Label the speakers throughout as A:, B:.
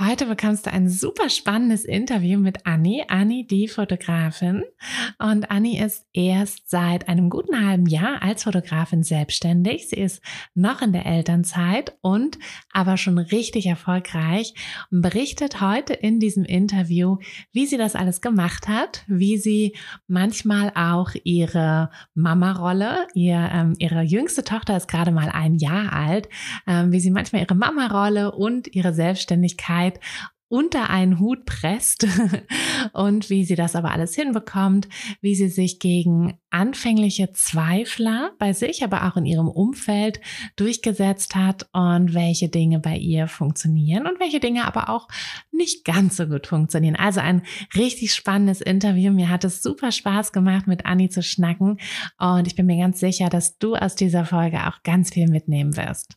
A: Heute bekommst du ein super spannendes Interview mit Anni, Anni die Fotografin. Und Anni ist erst seit einem guten halben Jahr als Fotografin selbstständig. Sie ist noch in der Elternzeit und aber schon richtig erfolgreich und berichtet heute in diesem Interview, wie sie das alles gemacht hat, wie sie manchmal auch ihre Mama-Rolle, ihr, ähm, ihre jüngste Tochter ist gerade mal ein Jahr alt, ähm, wie sie manchmal ihre Mama-Rolle und ihre Selbstständigkeit Zeit unter einen Hut presst und wie sie das aber alles hinbekommt, wie sie sich gegen anfängliche Zweifler bei sich, aber auch in ihrem Umfeld durchgesetzt hat und welche Dinge bei ihr funktionieren und welche Dinge aber auch nicht ganz so gut funktionieren. Also ein richtig spannendes Interview. Mir hat es super Spaß gemacht, mit Anni zu schnacken und ich bin mir ganz sicher, dass du aus dieser Folge auch ganz viel mitnehmen wirst.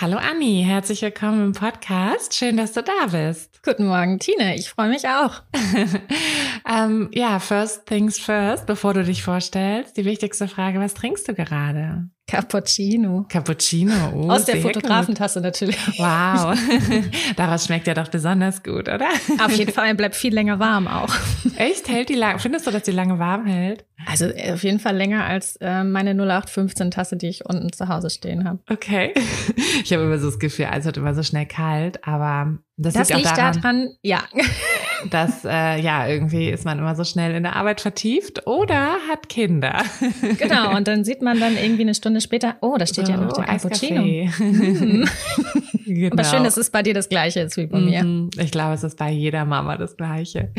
A: Hallo Anni, herzlich willkommen im Podcast. Schön, dass du da bist.
B: Guten Morgen, Tine. Ich freue mich auch.
A: ähm, ja, first things first, bevor du dich vorstellst, die wichtigste Frage, was trinkst du gerade?
B: Cappuccino.
A: Cappuccino, oh,
B: Aus der Fotografentasse natürlich.
A: Wow. Daraus schmeckt ja doch besonders gut, oder?
B: Auf jeden Fall, bleibt viel länger warm auch.
A: Echt? Hält die lang? Findest du, dass die lange warm hält?
B: Also äh, auf jeden Fall länger als äh, meine 0815 Tasse, die ich unten zu Hause stehen habe.
A: Okay. Ich habe immer so das Gefühl, es wird immer so schnell kalt, aber
B: das, das liegt, liegt daran, daran, ja.
A: Dass äh, ja irgendwie ist man immer so schnell in der Arbeit vertieft oder hat Kinder.
B: Genau, und dann sieht man dann irgendwie eine Stunde später, oh, da steht so, ja noch der Cappuccino. Mhm. genau. Aber schön, dass es bei dir das Gleiche ist wie bei mir. Mhm.
A: Ich glaube, es ist bei jeder Mama das Gleiche.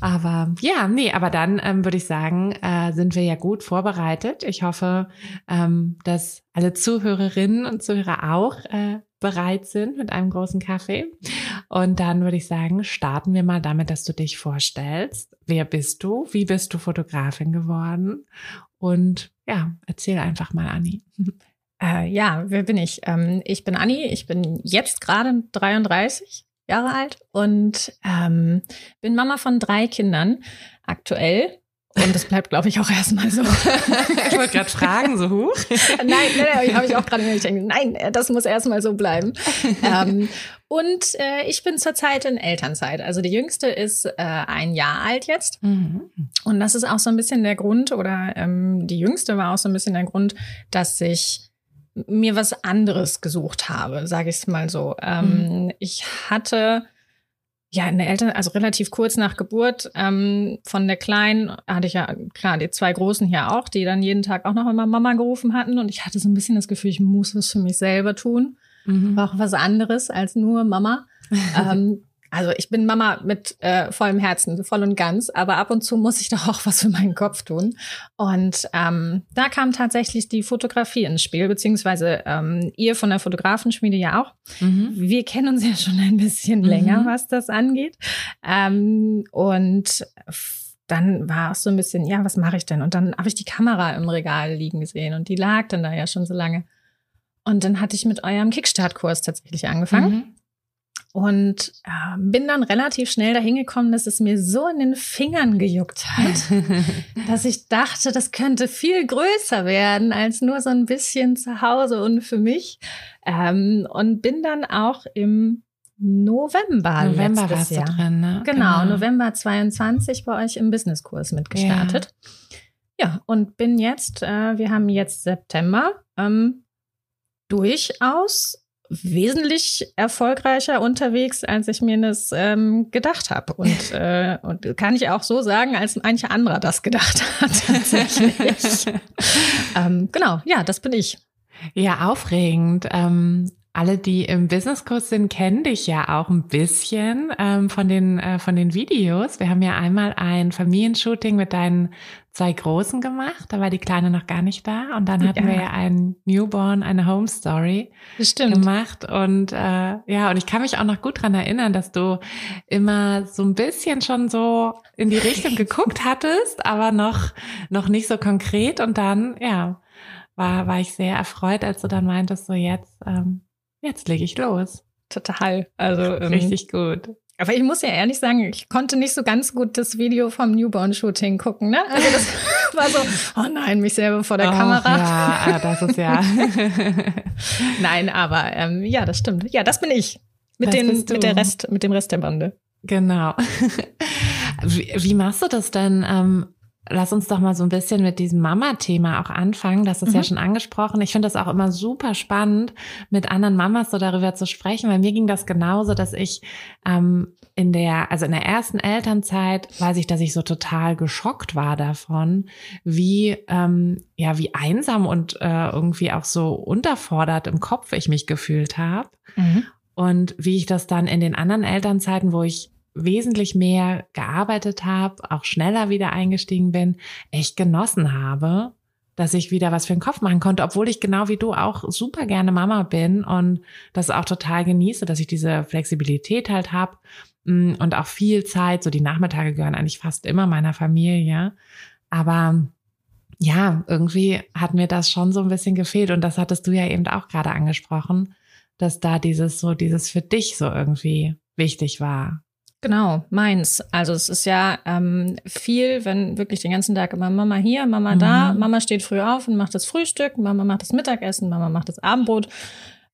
A: Aber ja, nee, aber dann ähm, würde ich sagen, äh, sind wir ja gut vorbereitet. Ich hoffe, ähm, dass alle Zuhörerinnen und Zuhörer auch äh, bereit sind mit einem großen Kaffee. Und dann würde ich sagen, starten wir mal damit, dass du dich vorstellst. Wer bist du? Wie bist du Fotografin geworden? Und ja, erzähl einfach mal, Anni.
B: Äh, ja, wer bin ich? Ähm, ich bin Anni, ich bin jetzt gerade 33 Jahre alt und ähm, bin Mama von drei Kindern aktuell. Und das bleibt, glaube ich, auch erstmal so.
A: ich wollte gerade fragen, so hoch.
B: nein, nein, nein, habe ich auch gerade gedacht, nein, das muss erstmal so bleiben. ähm, und äh, ich bin zurzeit in Elternzeit. Also die jüngste ist äh, ein Jahr alt jetzt. Mhm. Und das ist auch so ein bisschen der Grund, oder ähm, die jüngste war auch so ein bisschen der Grund, dass ich mir was anderes gesucht habe, sage ich es mal so. Ähm, mhm. Ich hatte ja, eine Eltern, also relativ kurz nach Geburt ähm, von der Kleinen hatte ich ja, klar, die zwei Großen hier auch, die dann jeden Tag auch noch immer Mama gerufen hatten. Und ich hatte so ein bisschen das Gefühl, ich muss was für mich selber tun. Mhm. War auch was anderes als nur Mama. ähm, also ich bin Mama mit äh, vollem Herzen, voll und ganz, aber ab und zu muss ich doch auch was für meinen Kopf tun. Und ähm, da kam tatsächlich die Fotografie ins Spiel, beziehungsweise ähm, ihr von der Fotografenschmiede ja auch. Mhm. Wir kennen uns ja schon ein bisschen mhm. länger, was das angeht. Ähm, und dann war es so ein bisschen, ja, was mache ich denn? Und dann habe ich die Kamera im Regal liegen gesehen und die lag dann da ja schon so lange. Und dann hatte ich mit eurem Kickstart-Kurs tatsächlich angefangen. Mhm. Und äh, bin dann relativ schnell dahin gekommen, dass es mir so in den Fingern gejuckt hat, dass ich dachte, das könnte viel größer werden als nur so ein bisschen zu Hause und für mich. Ähm, und bin dann auch im November,
A: November letztes Jahr. drin, ne?
B: Genau, genau, November 22 bei euch im Businesskurs mitgestartet. Ja. ja, und bin jetzt, äh, wir haben jetzt September, ähm, durchaus wesentlich erfolgreicher unterwegs, als ich mir das ähm, gedacht habe. Und, äh, und kann ich auch so sagen, als mancher anderer das gedacht hat tatsächlich. ähm, genau, ja, das bin ich.
A: Ja, aufregend. Ähm, alle, die im Businesskurs sind, kennen dich ja auch ein bisschen ähm, von den äh, von den Videos. Wir haben ja einmal ein Familienshooting mit deinen zwei Großen gemacht. Da war die Kleine noch gar nicht da. Und dann hatten ja. wir ja ein Newborn, eine Home Story gemacht. Und äh, ja, und ich kann mich auch noch gut dran erinnern, dass du immer so ein bisschen schon so in die Richtung geguckt hattest, aber noch noch nicht so konkret. Und dann ja war war ich sehr erfreut, als du dann meintest, so jetzt ähm, jetzt lege ich los.
B: Total. Also
A: ähm, richtig gut.
B: Aber ich muss ja ehrlich sagen, ich konnte nicht so ganz gut das Video vom Newborn-Shooting gucken. Ne? Also das war so, oh nein, mich selber vor der oh, Kamera.
A: Ja, ah, das ist ja.
B: nein, aber ähm, ja, das stimmt. Ja, das bin ich. Mit, den, mit, der Rest, mit dem Rest der Bande.
A: Genau. Wie, wie machst du das denn? Ähm, Lass uns doch mal so ein bisschen mit diesem Mama-Thema auch anfangen. Das ist mhm. ja schon angesprochen. Ich finde das auch immer super spannend, mit anderen Mamas so darüber zu sprechen, weil mir ging das genauso, dass ich ähm, in der, also in der ersten Elternzeit, weiß ich, dass ich so total geschockt war davon, wie, ähm, ja, wie einsam und äh, irgendwie auch so unterfordert im Kopf ich mich gefühlt habe. Mhm. Und wie ich das dann in den anderen Elternzeiten, wo ich wesentlich mehr gearbeitet habe, auch schneller wieder eingestiegen bin, echt genossen habe, dass ich wieder was für den Kopf machen konnte, obwohl ich genau wie du auch super gerne Mama bin und das auch total genieße, dass ich diese Flexibilität halt habe mm, und auch viel Zeit, so die Nachmittage gehören eigentlich fast immer meiner Familie, aber ja, irgendwie hat mir das schon so ein bisschen gefehlt und das hattest du ja eben auch gerade angesprochen, dass da dieses so, dieses für dich so irgendwie wichtig war.
B: Genau, meins. Also es ist ja ähm, viel, wenn wirklich den ganzen Tag immer Mama hier, Mama mhm. da, Mama steht früh auf und macht das Frühstück, Mama macht das Mittagessen, Mama macht das Abendbrot.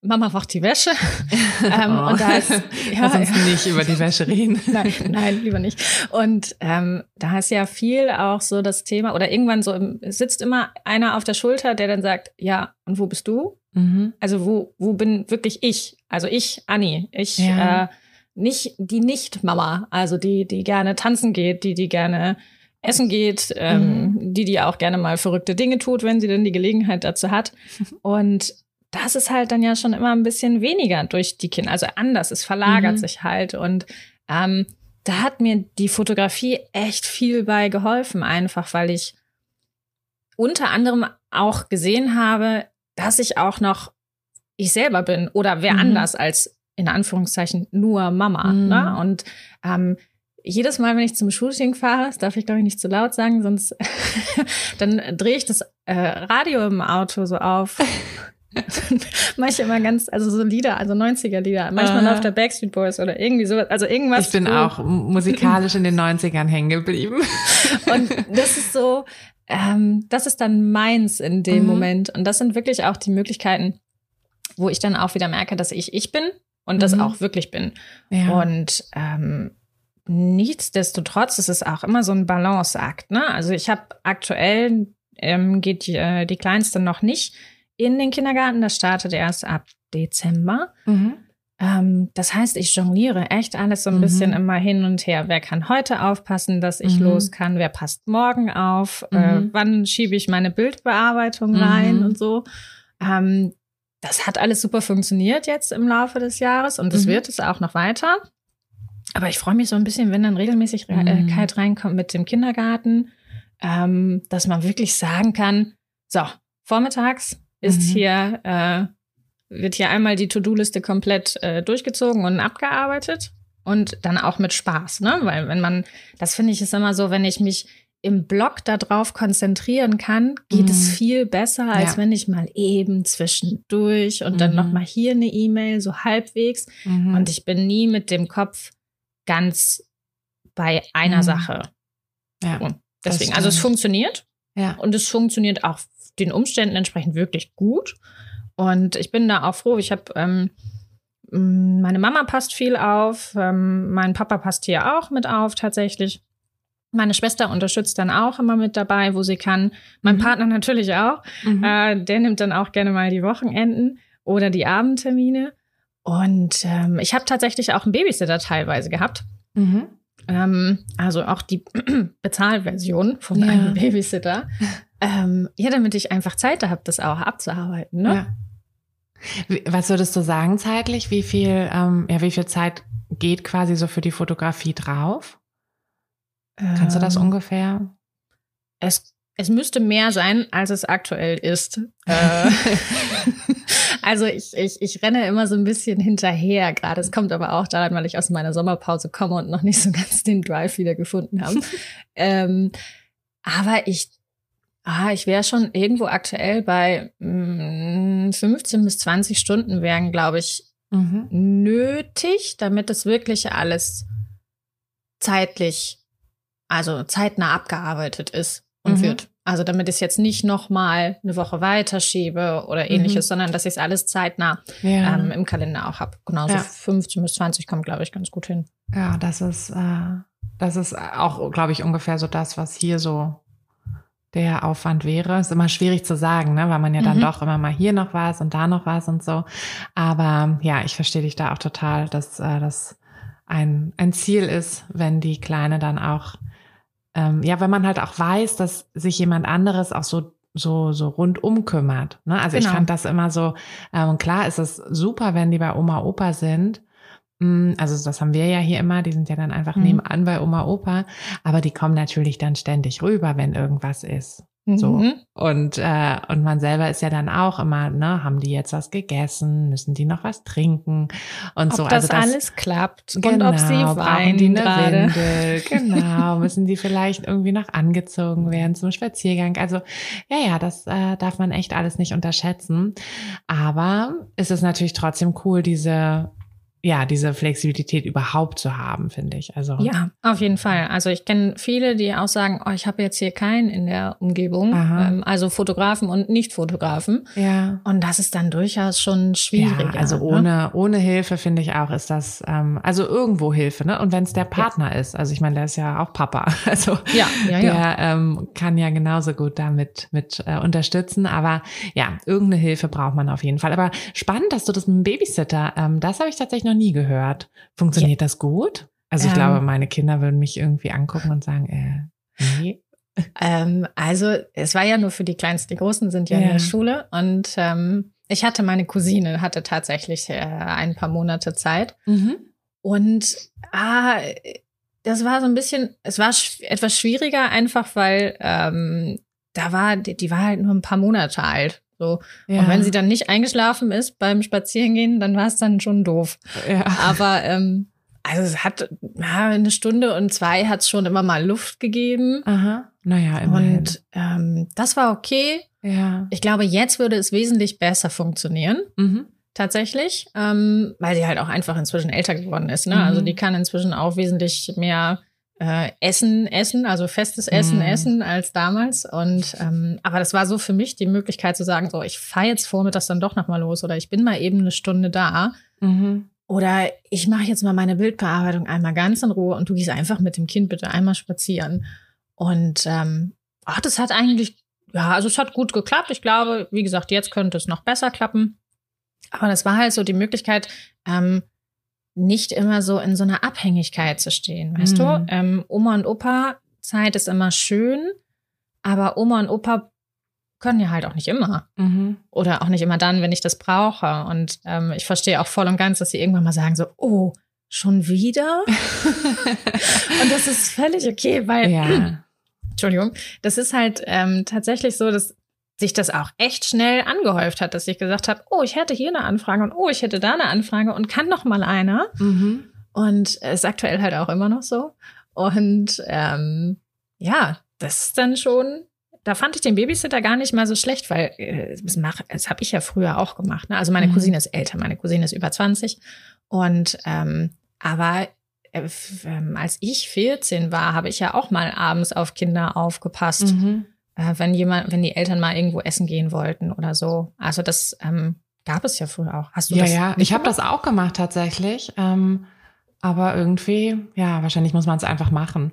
B: Mama macht die Wäsche.
A: ähm, oh. Und da ist ja, Lass uns nicht über die Wäsche reden.
B: nein, nein, lieber nicht. Und ähm, da ist ja viel auch so das Thema, oder irgendwann so im, sitzt immer einer auf der Schulter, der dann sagt, ja, und wo bist du? Mhm. Also wo, wo bin wirklich ich? Also ich, Anni, ich ja. äh, nicht die Nicht-Mama, also die, die gerne tanzen geht, die, die gerne essen geht, ähm, mhm. die, die auch gerne mal verrückte Dinge tut, wenn sie denn die Gelegenheit dazu hat. Und das ist halt dann ja schon immer ein bisschen weniger durch die Kinder, also anders, es verlagert mhm. sich halt. Und ähm, da hat mir die Fotografie echt viel bei geholfen, einfach weil ich unter anderem auch gesehen habe, dass ich auch noch ich selber bin oder wer mhm. anders als in Anführungszeichen nur Mama. Mhm. Ne? Und ähm, jedes Mal, wenn ich zum Shooting fahre, das darf ich glaube ich nicht zu laut sagen, sonst dann drehe ich das äh, Radio im Auto so auf. Manche immer ganz, also so Lieder, also 90er-Lieder. Manchmal auf der Backstreet Boys oder irgendwie sowas. Also irgendwas.
A: Ich bin so. auch musikalisch in den 90ern hängen geblieben.
B: Und das ist so, ähm, das ist dann meins in dem mhm. Moment. Und das sind wirklich auch die Möglichkeiten, wo ich dann auch wieder merke, dass ich ich bin und mhm. das auch wirklich bin. Ja. Und ähm, nichtsdestotrotz ist es auch immer so ein Balanceakt. Ne? Also ich habe aktuell ähm, geht die, äh, die Kleinste noch nicht in den Kindergarten. Das startet erst ab Dezember. Mhm. Ähm, das heißt, ich jongliere echt alles so ein mhm. bisschen immer hin und her. Wer kann heute aufpassen, dass ich mhm. los kann? Wer passt morgen auf? Äh, mhm. wann schiebe ich meine Bildbearbeitung rein mhm. und so? Ähm, das hat alles super funktioniert jetzt im Laufe des Jahres und das mhm. wird es auch noch weiter. Aber ich freue mich so ein bisschen, wenn dann Regelmäßigkeit mhm. reinkommt mit dem Kindergarten, ähm, dass man wirklich sagen kann, so, vormittags ist mhm. hier, äh, wird hier einmal die To-Do-Liste komplett äh, durchgezogen und abgearbeitet und dann auch mit Spaß, ne? Weil wenn man, das finde ich ist immer so, wenn ich mich im Blog darauf konzentrieren kann, geht mhm. es viel besser, als ja. wenn ich mal eben zwischendurch und mhm. dann noch mal hier eine E-Mail so halbwegs mhm. und ich bin nie mit dem Kopf ganz bei einer mhm. Sache. Ja. Und deswegen, also es funktioniert. Ja. Und es funktioniert auch den Umständen entsprechend wirklich gut. Und ich bin da auch froh. Ich habe ähm, meine Mama passt viel auf, ähm, mein Papa passt hier auch mit auf tatsächlich. Meine Schwester unterstützt dann auch immer mit dabei, wo sie kann. Mein mhm. Partner natürlich auch. Mhm. Äh, der nimmt dann auch gerne mal die Wochenenden oder die Abendtermine. Und ähm, ich habe tatsächlich auch einen Babysitter teilweise gehabt. Mhm. Ähm, also auch die Bezahlversion von ja. einem Babysitter. Ähm, ja, damit ich einfach Zeit habe, das auch abzuarbeiten. Ne?
A: Ja. Was würdest du sagen zeitlich? Wie viel, ähm, ja, wie viel Zeit geht quasi so für die Fotografie drauf? Kannst du das ähm, ungefähr?
B: Es, es müsste mehr sein, als es aktuell ist. Äh, also ich, ich, ich renne immer so ein bisschen hinterher gerade. Es kommt aber auch daran, weil ich aus meiner Sommerpause komme und noch nicht so ganz den Drive wieder gefunden habe. ähm, aber ich Ah, ich wäre schon irgendwo aktuell bei mh, mm, 15 bis 20 Stunden wären, glaube ich, mhm. nötig, damit das wirklich alles zeitlich, also zeitnah abgearbeitet ist und mhm. wird. Also damit ich es jetzt nicht noch mal eine Woche weiterschiebe oder ähnliches, mhm. sondern dass ich es alles zeitnah ja. ähm, im Kalender auch habe. Genauso ja. 15 bis 20 kommt, glaube ich, ganz gut hin.
A: Ja, das ist, äh, das ist auch, glaube ich, ungefähr so das, was hier so der Aufwand wäre. Ist immer schwierig zu sagen, ne? weil man ja dann mhm. doch immer mal hier noch was und da noch was und so. Aber ja, ich verstehe dich da auch total, dass äh, das ein, ein Ziel ist, wenn die Kleine dann auch, ähm, ja, wenn man halt auch weiß, dass sich jemand anderes auch so so so rundum kümmert. Ne? Also genau. ich fand das immer so, ähm, klar ist es super, wenn die bei Oma Opa sind, Mm, also das haben wir ja hier immer, die sind ja dann einfach mhm. nebenan bei Oma, Opa, aber die kommen natürlich dann ständig rüber, wenn irgendwas ist. So. Mhm. Und, äh, und man selber ist ja dann auch immer, ne, haben die jetzt was gegessen, müssen die noch was trinken und
B: ob
A: so.
B: Das also das alles klappt genau, und ob sie genau, weinen die Windel,
A: genau, müssen die vielleicht irgendwie noch angezogen werden zum Spaziergang. Also ja, ja, das äh, darf man echt alles nicht unterschätzen. Aber es ist natürlich trotzdem cool, diese ja, diese Flexibilität überhaupt zu haben, finde ich. Also
B: ja, auf jeden Fall. Also ich kenne viele, die auch sagen, oh, ich habe jetzt hier keinen in der Umgebung, ähm, also Fotografen und Nicht-Fotografen. Ja. Und das ist dann durchaus schon schwierig.
A: Ja, also ne? ohne ohne Hilfe finde ich auch ist das ähm, also irgendwo Hilfe, ne? Und wenn es der Partner ja. ist, also ich meine, der ist ja auch Papa, also ja, ja, der ja. Ähm, kann ja genauso gut damit mit äh, unterstützen. Aber ja, irgendeine Hilfe braucht man auf jeden Fall. Aber spannend, dass du das mit dem Babysitter, ähm, das habe ich tatsächlich noch noch nie gehört. Funktioniert ja. das gut? Also ich ähm, glaube, meine Kinder würden mich irgendwie angucken und sagen, äh, nee.
B: Ähm, also es war ja nur für die Kleinsten, die Großen sind ja, ja. in der Schule und ähm, ich hatte meine Cousine, hatte tatsächlich äh, ein paar Monate Zeit mhm. und ah, das war so ein bisschen, es war sch etwas schwieriger einfach, weil ähm, da war, die, die war halt nur ein paar Monate alt. So. Ja. Und wenn sie dann nicht eingeschlafen ist beim Spazierengehen, dann war es dann schon doof. Ja. Aber ähm, also es hat ja, eine Stunde und zwei hat es schon immer mal Luft gegeben.
A: Aha. Naja, immerhin.
B: Und ähm, das war okay. Ja. Ich glaube, jetzt würde es wesentlich besser funktionieren. Mhm. Tatsächlich. Ähm, weil sie halt auch einfach inzwischen älter geworden ist. Ne? Also mhm. Also die kann inzwischen auch wesentlich mehr äh, Essen essen, also festes Essen mm. essen als damals. Und ähm, aber das war so für mich die Möglichkeit zu sagen, so ich fahre jetzt vormittags dann doch nochmal los oder ich bin mal eben eine Stunde da. Mhm. Oder ich mache jetzt mal meine Bildbearbeitung einmal ganz in Ruhe und du gehst einfach mit dem Kind bitte einmal spazieren. Und ähm, ach, das hat eigentlich, ja, also es hat gut geklappt. Ich glaube, wie gesagt, jetzt könnte es noch besser klappen. Aber das war halt so die Möglichkeit, ähm, nicht immer so in so einer Abhängigkeit zu stehen, weißt mhm. du? Ähm, Oma und Opa Zeit ist immer schön, aber Oma und Opa können ja halt auch nicht immer. Mhm. Oder auch nicht immer dann, wenn ich das brauche. Und ähm, ich verstehe auch voll und ganz, dass sie irgendwann mal sagen so, oh, schon wieder? und das ist völlig okay, weil, ja. Entschuldigung, das ist halt ähm, tatsächlich so, dass sich das auch echt schnell angehäuft hat, dass ich gesagt habe, oh, ich hätte hier eine Anfrage und oh, ich hätte da eine Anfrage und kann noch mal einer. Mhm. Und ist aktuell halt auch immer noch so. Und ähm, ja, das ist dann schon da fand ich den Babysitter gar nicht mal so schlecht, weil äh, das, mach, das habe ich ja früher auch gemacht. Ne? Also meine mhm. Cousine ist älter, meine Cousine ist über 20. Und ähm, aber äh, ähm, als ich 14 war, habe ich ja auch mal abends auf Kinder aufgepasst, mhm. Äh, wenn jemand, wenn die Eltern mal irgendwo essen gehen wollten oder so. Also das ähm, gab es ja früher auch. Hast du
A: ja,
B: das?
A: Ja, ich habe das auch gemacht tatsächlich. Ähm, aber irgendwie, ja, wahrscheinlich muss man es einfach machen.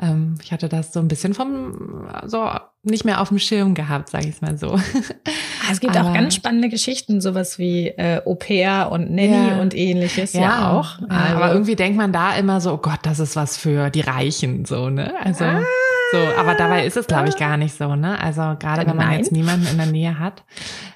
A: Ähm, ich hatte das so ein bisschen vom, so nicht mehr auf dem Schirm gehabt, sage ich es mal so.
B: Ah, es gibt aber, auch ganz spannende Geschichten, sowas wie äh, Au pair und Nanny ja, und ähnliches ja, ja auch.
A: Also, aber irgendwie denkt man da immer so, oh Gott, das ist was für die Reichen, so, ne? Also. Ah, so, aber dabei ist es, glaube ich, gar nicht so, ne? Also gerade wenn man Nein. jetzt niemanden in der Nähe hat,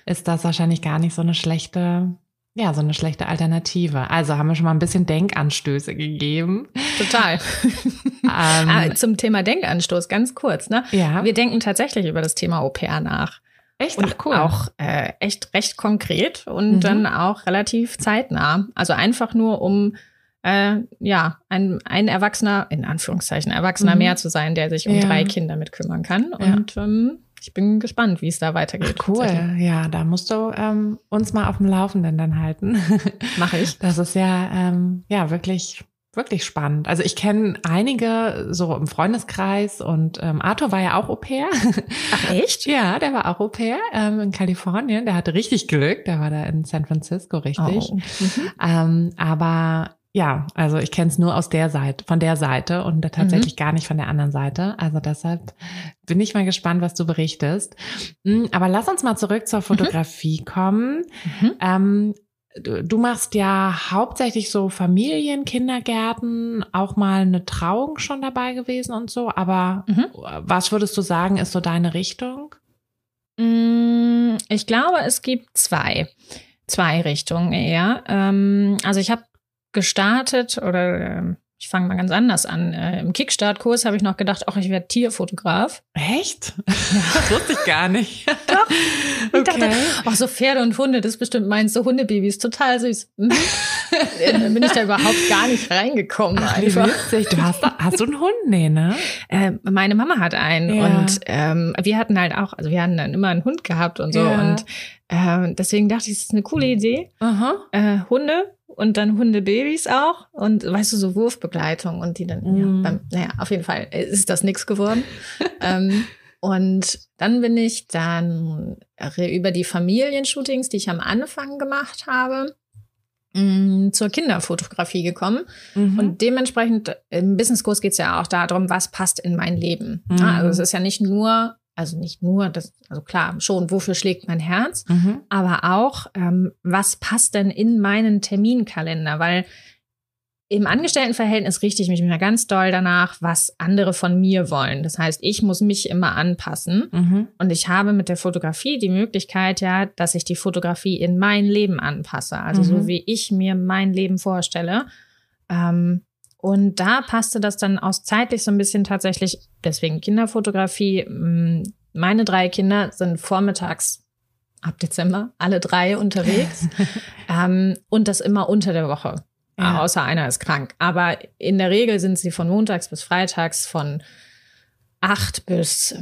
A: ist das wahrscheinlich gar nicht so eine schlechte ja, so eine schlechte Alternative. Also haben wir schon mal ein bisschen Denkanstöße gegeben.
B: Total. ähm, ah, zum Thema Denkanstoß, ganz kurz. Ne? Ja. Wir denken tatsächlich über das Thema Au pair nach. Echt? Und Ach, cool. auch äh, echt recht konkret und mhm. dann auch relativ zeitnah. Also einfach nur, um äh, ja, ein, ein Erwachsener, in Anführungszeichen, Erwachsener mhm. mehr zu sein, der sich um ja. drei Kinder mit kümmern kann. Und ja. ähm, ich bin gespannt, wie es da weitergeht.
A: Ach, cool, ja, da musst du ähm, uns mal auf dem Laufenden dann halten.
B: Mache ich.
A: Das ist ja, ähm, ja, wirklich wirklich spannend. Also ich kenne einige so im Freundeskreis und ähm, Arthur war ja auch Au pair.
B: Ach echt?
A: ja, der war auch Au pair ähm, in Kalifornien. Der hatte richtig Glück. Der war da in San Francisco richtig. Oh. Mhm. Ähm, aber ja, also ich kenne es nur aus der Seite, von der Seite und tatsächlich mhm. gar nicht von der anderen Seite. Also deshalb bin ich mal gespannt, was du berichtest. Hm, aber lass uns mal zurück zur mhm. Fotografie mhm. kommen. Mhm. Ähm, du, du machst ja hauptsächlich so Familien, Kindergärten, auch mal eine Trauung schon dabei gewesen und so. Aber mhm. was würdest du sagen, ist so deine Richtung?
B: Hm, ich glaube, es gibt zwei zwei Richtungen eher. Ähm, also ich habe gestartet oder äh, ich fange mal ganz anders an. Äh, Im Kickstart-Kurs habe ich noch gedacht, ach, ich werde Tierfotograf.
A: Echt? Ja. Das wusste ich gar nicht.
B: Doch. Ich okay. dachte, ach, so Pferde und Hunde, das ist bestimmt meins, so Hundebabys, total süß. Mhm. Dann bin ich da überhaupt gar nicht reingekommen.
A: Ach, einfach. Witzig. Du hast, hast du einen Hund? Nee, ne?
B: Äh, meine Mama hat einen ja. und ähm, wir hatten halt auch, also wir hatten dann immer einen Hund gehabt und so ja. und äh, deswegen dachte ich, das ist eine coole Idee. Aha. Äh, Hunde und dann Hundebabys auch und weißt du, so Wurfbegleitung und die dann, mm. ja, beim, naja, auf jeden Fall ist das nichts geworden. ähm, und dann bin ich dann über die Familienshootings, die ich am Anfang gemacht habe, mm, zur Kinderfotografie gekommen. Mhm. Und dementsprechend, im Businesskurs geht es ja auch darum, was passt in mein Leben. Mhm. Also es ist ja nicht nur also nicht nur, das, also klar, schon, wofür schlägt mein Herz, mhm. aber auch, ähm, was passt denn in meinen Terminkalender? Weil im Angestelltenverhältnis richte ich mich immer ganz doll danach, was andere von mir wollen. Das heißt, ich muss mich immer anpassen. Mhm. Und ich habe mit der Fotografie die Möglichkeit, ja, dass ich die Fotografie in mein Leben anpasse. Also mhm. so wie ich mir mein Leben vorstelle. Ähm, und da passte das dann aus zeitlich so ein bisschen tatsächlich, deswegen Kinderfotografie. Mm, meine drei Kinder sind vormittags ab Dezember alle drei unterwegs ähm, und das immer unter der Woche. Ja. Außer einer ist krank. Aber in der Regel sind sie von montags bis freitags von 8 bis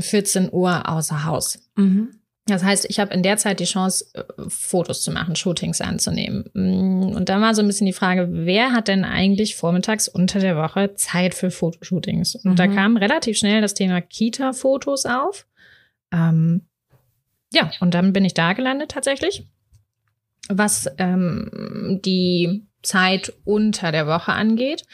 B: 14 mm, Uhr außer Haus. Mhm. Das heißt, ich habe in der Zeit die Chance, äh, Fotos zu machen, Shootings anzunehmen. Mm, und dann war so ein bisschen die Frage, wer hat denn eigentlich vormittags unter der Woche Zeit für Fotoshootings? Und mhm. da kam relativ schnell das Thema Kita-Fotos auf. Ähm, ja, und dann bin ich da gelandet tatsächlich. Was ähm, die Zeit unter der Woche angeht.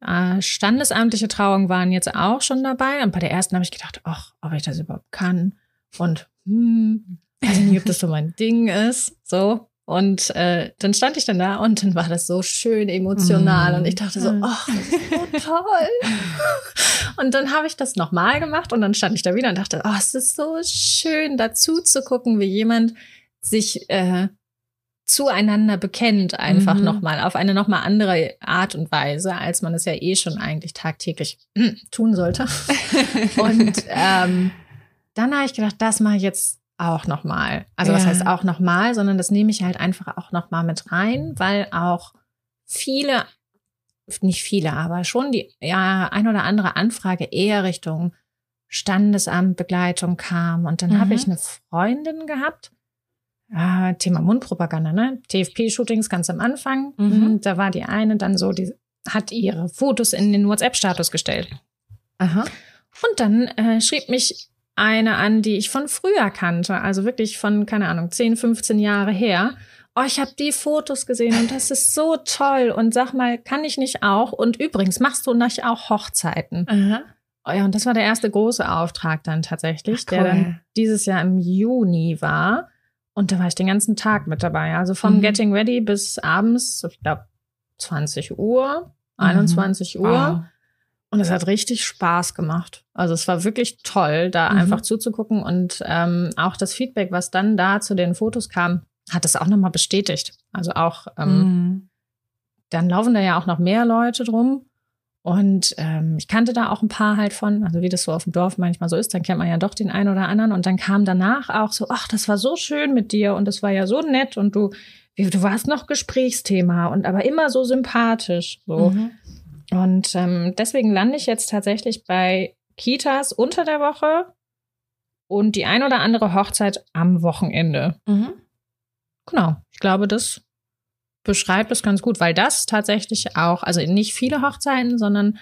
B: Äh, standesamtliche Trauungen waren jetzt auch schon dabei. Und bei der ersten habe ich gedacht, ach, ob ich das überhaupt kann. Und hm, weiß nicht, ob das so mein Ding ist. So. Und äh, dann stand ich dann da und dann war das so schön emotional mm. und ich dachte so, ach, das ist so toll. und dann habe ich das nochmal gemacht und dann stand ich da wieder und dachte, oh, es ist so schön, dazu zu gucken, wie jemand sich äh, zueinander bekennt, einfach mhm. nochmal, auf eine nochmal andere Art und Weise, als man es ja eh schon eigentlich tagtäglich tun sollte. und ähm, dann habe ich gedacht, das mache ich jetzt auch nochmal. Also ja. was heißt auch nochmal, sondern das nehme ich halt einfach auch nochmal mit rein, weil auch viele, nicht viele, aber schon die ja ein oder andere Anfrage eher Richtung Standesamtbegleitung kam. Und dann mhm. habe ich eine Freundin gehabt, äh, Thema Mundpropaganda, ne? TFP-Shootings ganz am Anfang. Mhm. mhm. Da war die eine dann so, die hat ihre Fotos in den WhatsApp-Status gestellt. Aha. Und dann äh, schrieb mich eine an, die ich von früher kannte, also wirklich von, keine Ahnung, 10, 15 Jahre her. Oh, ich habe die Fotos gesehen und das ist so toll. Und sag mal, kann ich nicht auch? Und übrigens, machst du nicht auch Hochzeiten? Aha. Oh ja, und das war der erste große Auftrag dann tatsächlich, Ach, cool. der dann dieses Jahr im Juni war. Und da war ich den ganzen Tag mit dabei. Also vom mhm. Getting Ready bis abends, ich glaube, 20 Uhr, 21 mhm. Uhr. Wow. Und es hat richtig Spaß gemacht. Also es war wirklich toll, da mhm. einfach zuzugucken. Und ähm, auch das Feedback, was dann da zu den Fotos kam, hat es auch nochmal bestätigt. Also auch, ähm, mhm. dann laufen da ja auch noch mehr Leute drum. Und ähm, ich kannte da auch ein paar halt von, also wie das so auf dem Dorf manchmal so ist, dann kennt man ja doch den einen oder anderen. Und dann kam danach auch so, ach, das war so schön mit dir und das war ja so nett und du, du warst noch Gesprächsthema und aber immer so sympathisch. So. Mhm. Und ähm, deswegen lande ich jetzt tatsächlich bei Kitas unter der Woche und die ein oder andere Hochzeit am Wochenende. Mhm. Genau, ich glaube, das beschreibt es ganz gut, weil das tatsächlich auch, also nicht viele Hochzeiten, sondern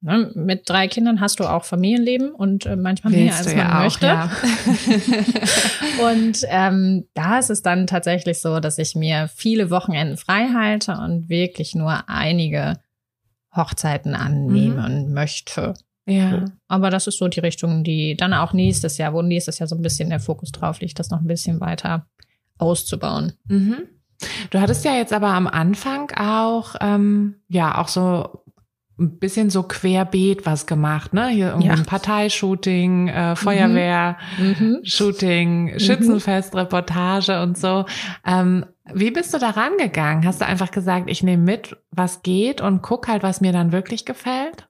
B: ne, mit drei Kindern hast du auch Familienleben und äh, manchmal Willst mehr als man ja möchte. Auch, ja. und ähm, da ist es dann tatsächlich so, dass ich mir viele Wochenenden frei halte und wirklich nur einige Hochzeiten annehmen mhm. möchte. Ja. Aber das ist so die Richtung, die dann auch nächstes Jahr, wo nächstes Jahr so ein bisschen der Fokus drauf liegt, das noch ein bisschen weiter auszubauen.
A: Mhm. Du hattest ja jetzt aber am Anfang auch, ähm, ja, auch so ein bisschen so querbeet was gemacht, ne? Hier irgendwie ja. ein Parteishooting, äh, mhm. Feuerwehr-Shooting, mhm. Schützenfest, Reportage und so. Ähm, wie bist du da rangegangen? Hast du einfach gesagt, ich nehme mit, was geht und guck halt, was mir dann wirklich gefällt?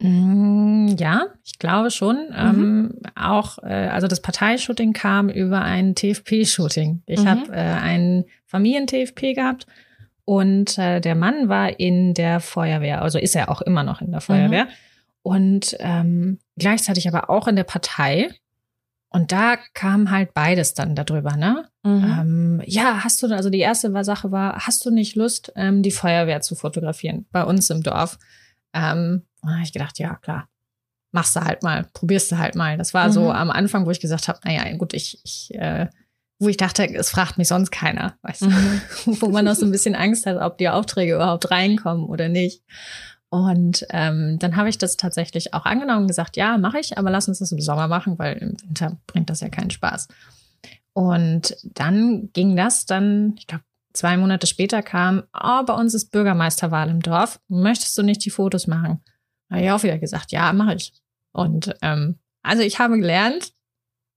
B: Mm, ja, ich glaube schon. Mhm. Ähm, auch, äh, also das Parteishooting kam über ein TFP-Shooting. Ich mhm. habe äh, ein Familien-TFP gehabt und äh, der Mann war in der Feuerwehr, also ist er auch immer noch in der Feuerwehr. Mhm. Und ähm, gleichzeitig aber auch in der Partei. Und da kam halt beides dann darüber, ne? Mhm. Ähm, ja, hast du, also die erste Sache war, hast du nicht Lust, ähm, die Feuerwehr zu fotografieren bei uns im Dorf? Ähm, habe ich gedacht, ja, klar, machst du halt mal, probierst du halt mal. Das war mhm. so am Anfang, wo ich gesagt habe, naja, gut, ich, ich äh, wo ich dachte, es fragt mich sonst keiner, weißt du, mhm. wo man noch so ein bisschen Angst hat, ob die Aufträge überhaupt reinkommen oder nicht. Und ähm, dann habe ich das tatsächlich auch angenommen und gesagt, ja, mache ich, aber lass uns das im Sommer machen, weil im Winter bringt das ja keinen Spaß. Und dann ging das dann, ich glaube, zwei Monate später kam, oh, bei uns ist Bürgermeisterwahl im Dorf. Möchtest du nicht die Fotos machen? habe ich auch wieder gesagt, ja, mache ich. Und ähm, also ich habe gelernt,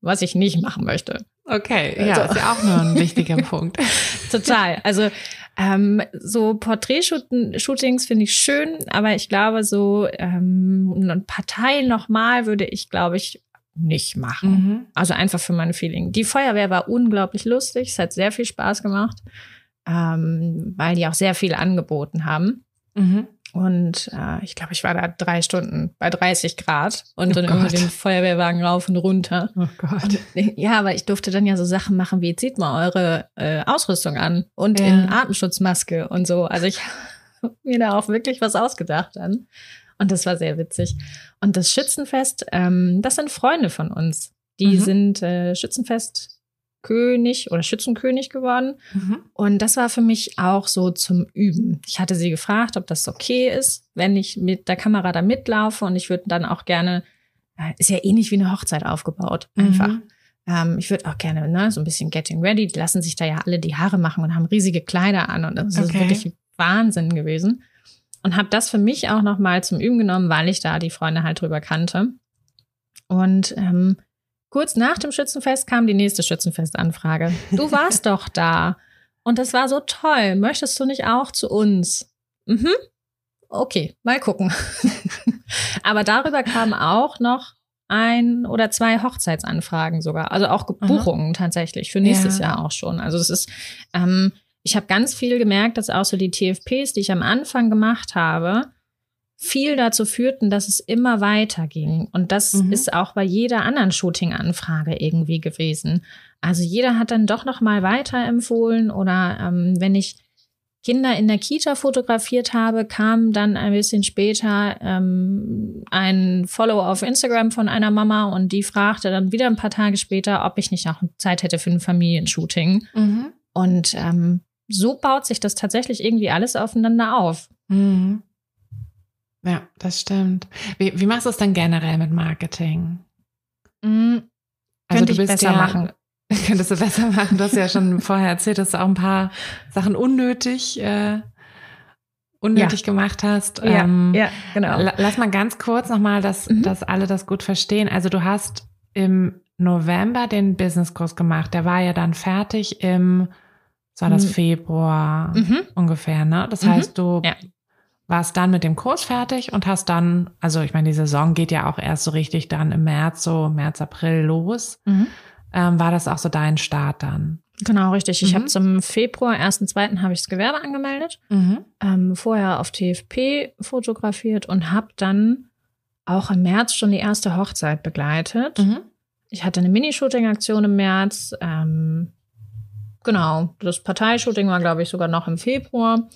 B: was ich nicht machen möchte.
A: Okay, ja, also. ist ja auch nur ein wichtiger Punkt.
B: Total. Also ähm, so Porträtshootings finde ich schön, aber ich glaube, so ähm, eine Partei nochmal würde ich, glaube ich, nicht machen. Mhm. Also einfach für meine Feeling. Die Feuerwehr war unglaublich lustig, es hat sehr viel Spaß gemacht, ähm, weil die auch sehr viel angeboten haben. Mhm. Und äh, ich glaube, ich war da drei Stunden bei 30 Grad und oh dann Gott. immer den Feuerwehrwagen rauf und runter. Oh Gott. Ja, aber ich durfte dann ja so Sachen machen wie, zieht mal eure äh, Ausrüstung an und ja. in Atemschutzmaske und so. Also ich habe mir da auch wirklich was ausgedacht dann. Und das war sehr witzig. Und das Schützenfest, ähm, das sind Freunde von uns. Die mhm. sind äh, Schützenfest König oder Schützenkönig geworden. Mhm. Und das war für mich auch so zum Üben. Ich hatte sie gefragt, ob das okay ist, wenn ich mit der Kamera da mitlaufe und ich würde dann auch gerne, äh, ist ja ähnlich wie eine Hochzeit aufgebaut, einfach. Mhm. Ähm, ich würde auch gerne ne, so ein bisschen Getting Ready. Die lassen sich da ja alle die Haare machen und haben riesige Kleider an und das okay. ist wirklich Wahnsinn gewesen. Und habe das für mich auch nochmal zum Üben genommen, weil ich da die Freunde halt drüber kannte. Und ähm, Kurz nach dem Schützenfest kam die nächste Schützenfestanfrage. Du warst doch da. und das war so toll. Möchtest du nicht auch zu uns? Mhm. Okay, mal gucken. Aber darüber kamen auch noch ein oder zwei Hochzeitsanfragen sogar, also auch Buchungen Aha. tatsächlich für nächstes ja. Jahr auch schon. Also es ist, ähm, ich habe ganz viel gemerkt, dass auch so die TFPs, die ich am Anfang gemacht habe, viel dazu führten, dass es immer weiter ging. Und das mhm. ist auch bei jeder anderen Shooting-Anfrage irgendwie gewesen. Also jeder hat dann doch noch mal weiterempfohlen oder ähm, wenn ich Kinder in der Kita fotografiert habe, kam dann ein bisschen später ähm, ein Follow auf Instagram von einer Mama und die fragte dann wieder ein paar Tage später, ob ich nicht auch Zeit hätte für ein Familienshooting. Mhm. Und ähm, so baut sich das tatsächlich irgendwie alles aufeinander auf.
A: Mhm. Ja, das stimmt. Wie, wie machst du es dann generell mit Marketing?
B: Mhm. Also Könnte du bist besser ja, machen.
A: Könntest du besser machen. Du hast ja schon vorher erzählt, dass du auch ein paar Sachen unnötig, äh, unnötig ja. gemacht hast.
B: Ja, ähm, ja genau.
A: Lass mal ganz kurz nochmal, dass, mhm. dass alle das gut verstehen. Also du hast im November den Businesskurs gemacht. Der war ja dann fertig im, war das, mhm. Februar mhm. ungefähr, ne? Das mhm. heißt, du ja. warst dann mit dem Kurs fertig und hast dann, also ich meine, die Saison geht ja auch erst so richtig dann im März, so März, April los. Mhm ähm, war das auch so dein Start dann?
B: Genau, richtig. Ich mhm. habe zum Februar, 1.2. habe ich das Gewerbe angemeldet, mhm. ähm, vorher auf TFP fotografiert und habe dann auch im März schon die erste Hochzeit begleitet. Ich hatte eine Mini-Shooting-Aktion im März. Ähm, genau, das Parteishooting war, glaube ich, sogar noch im Februar.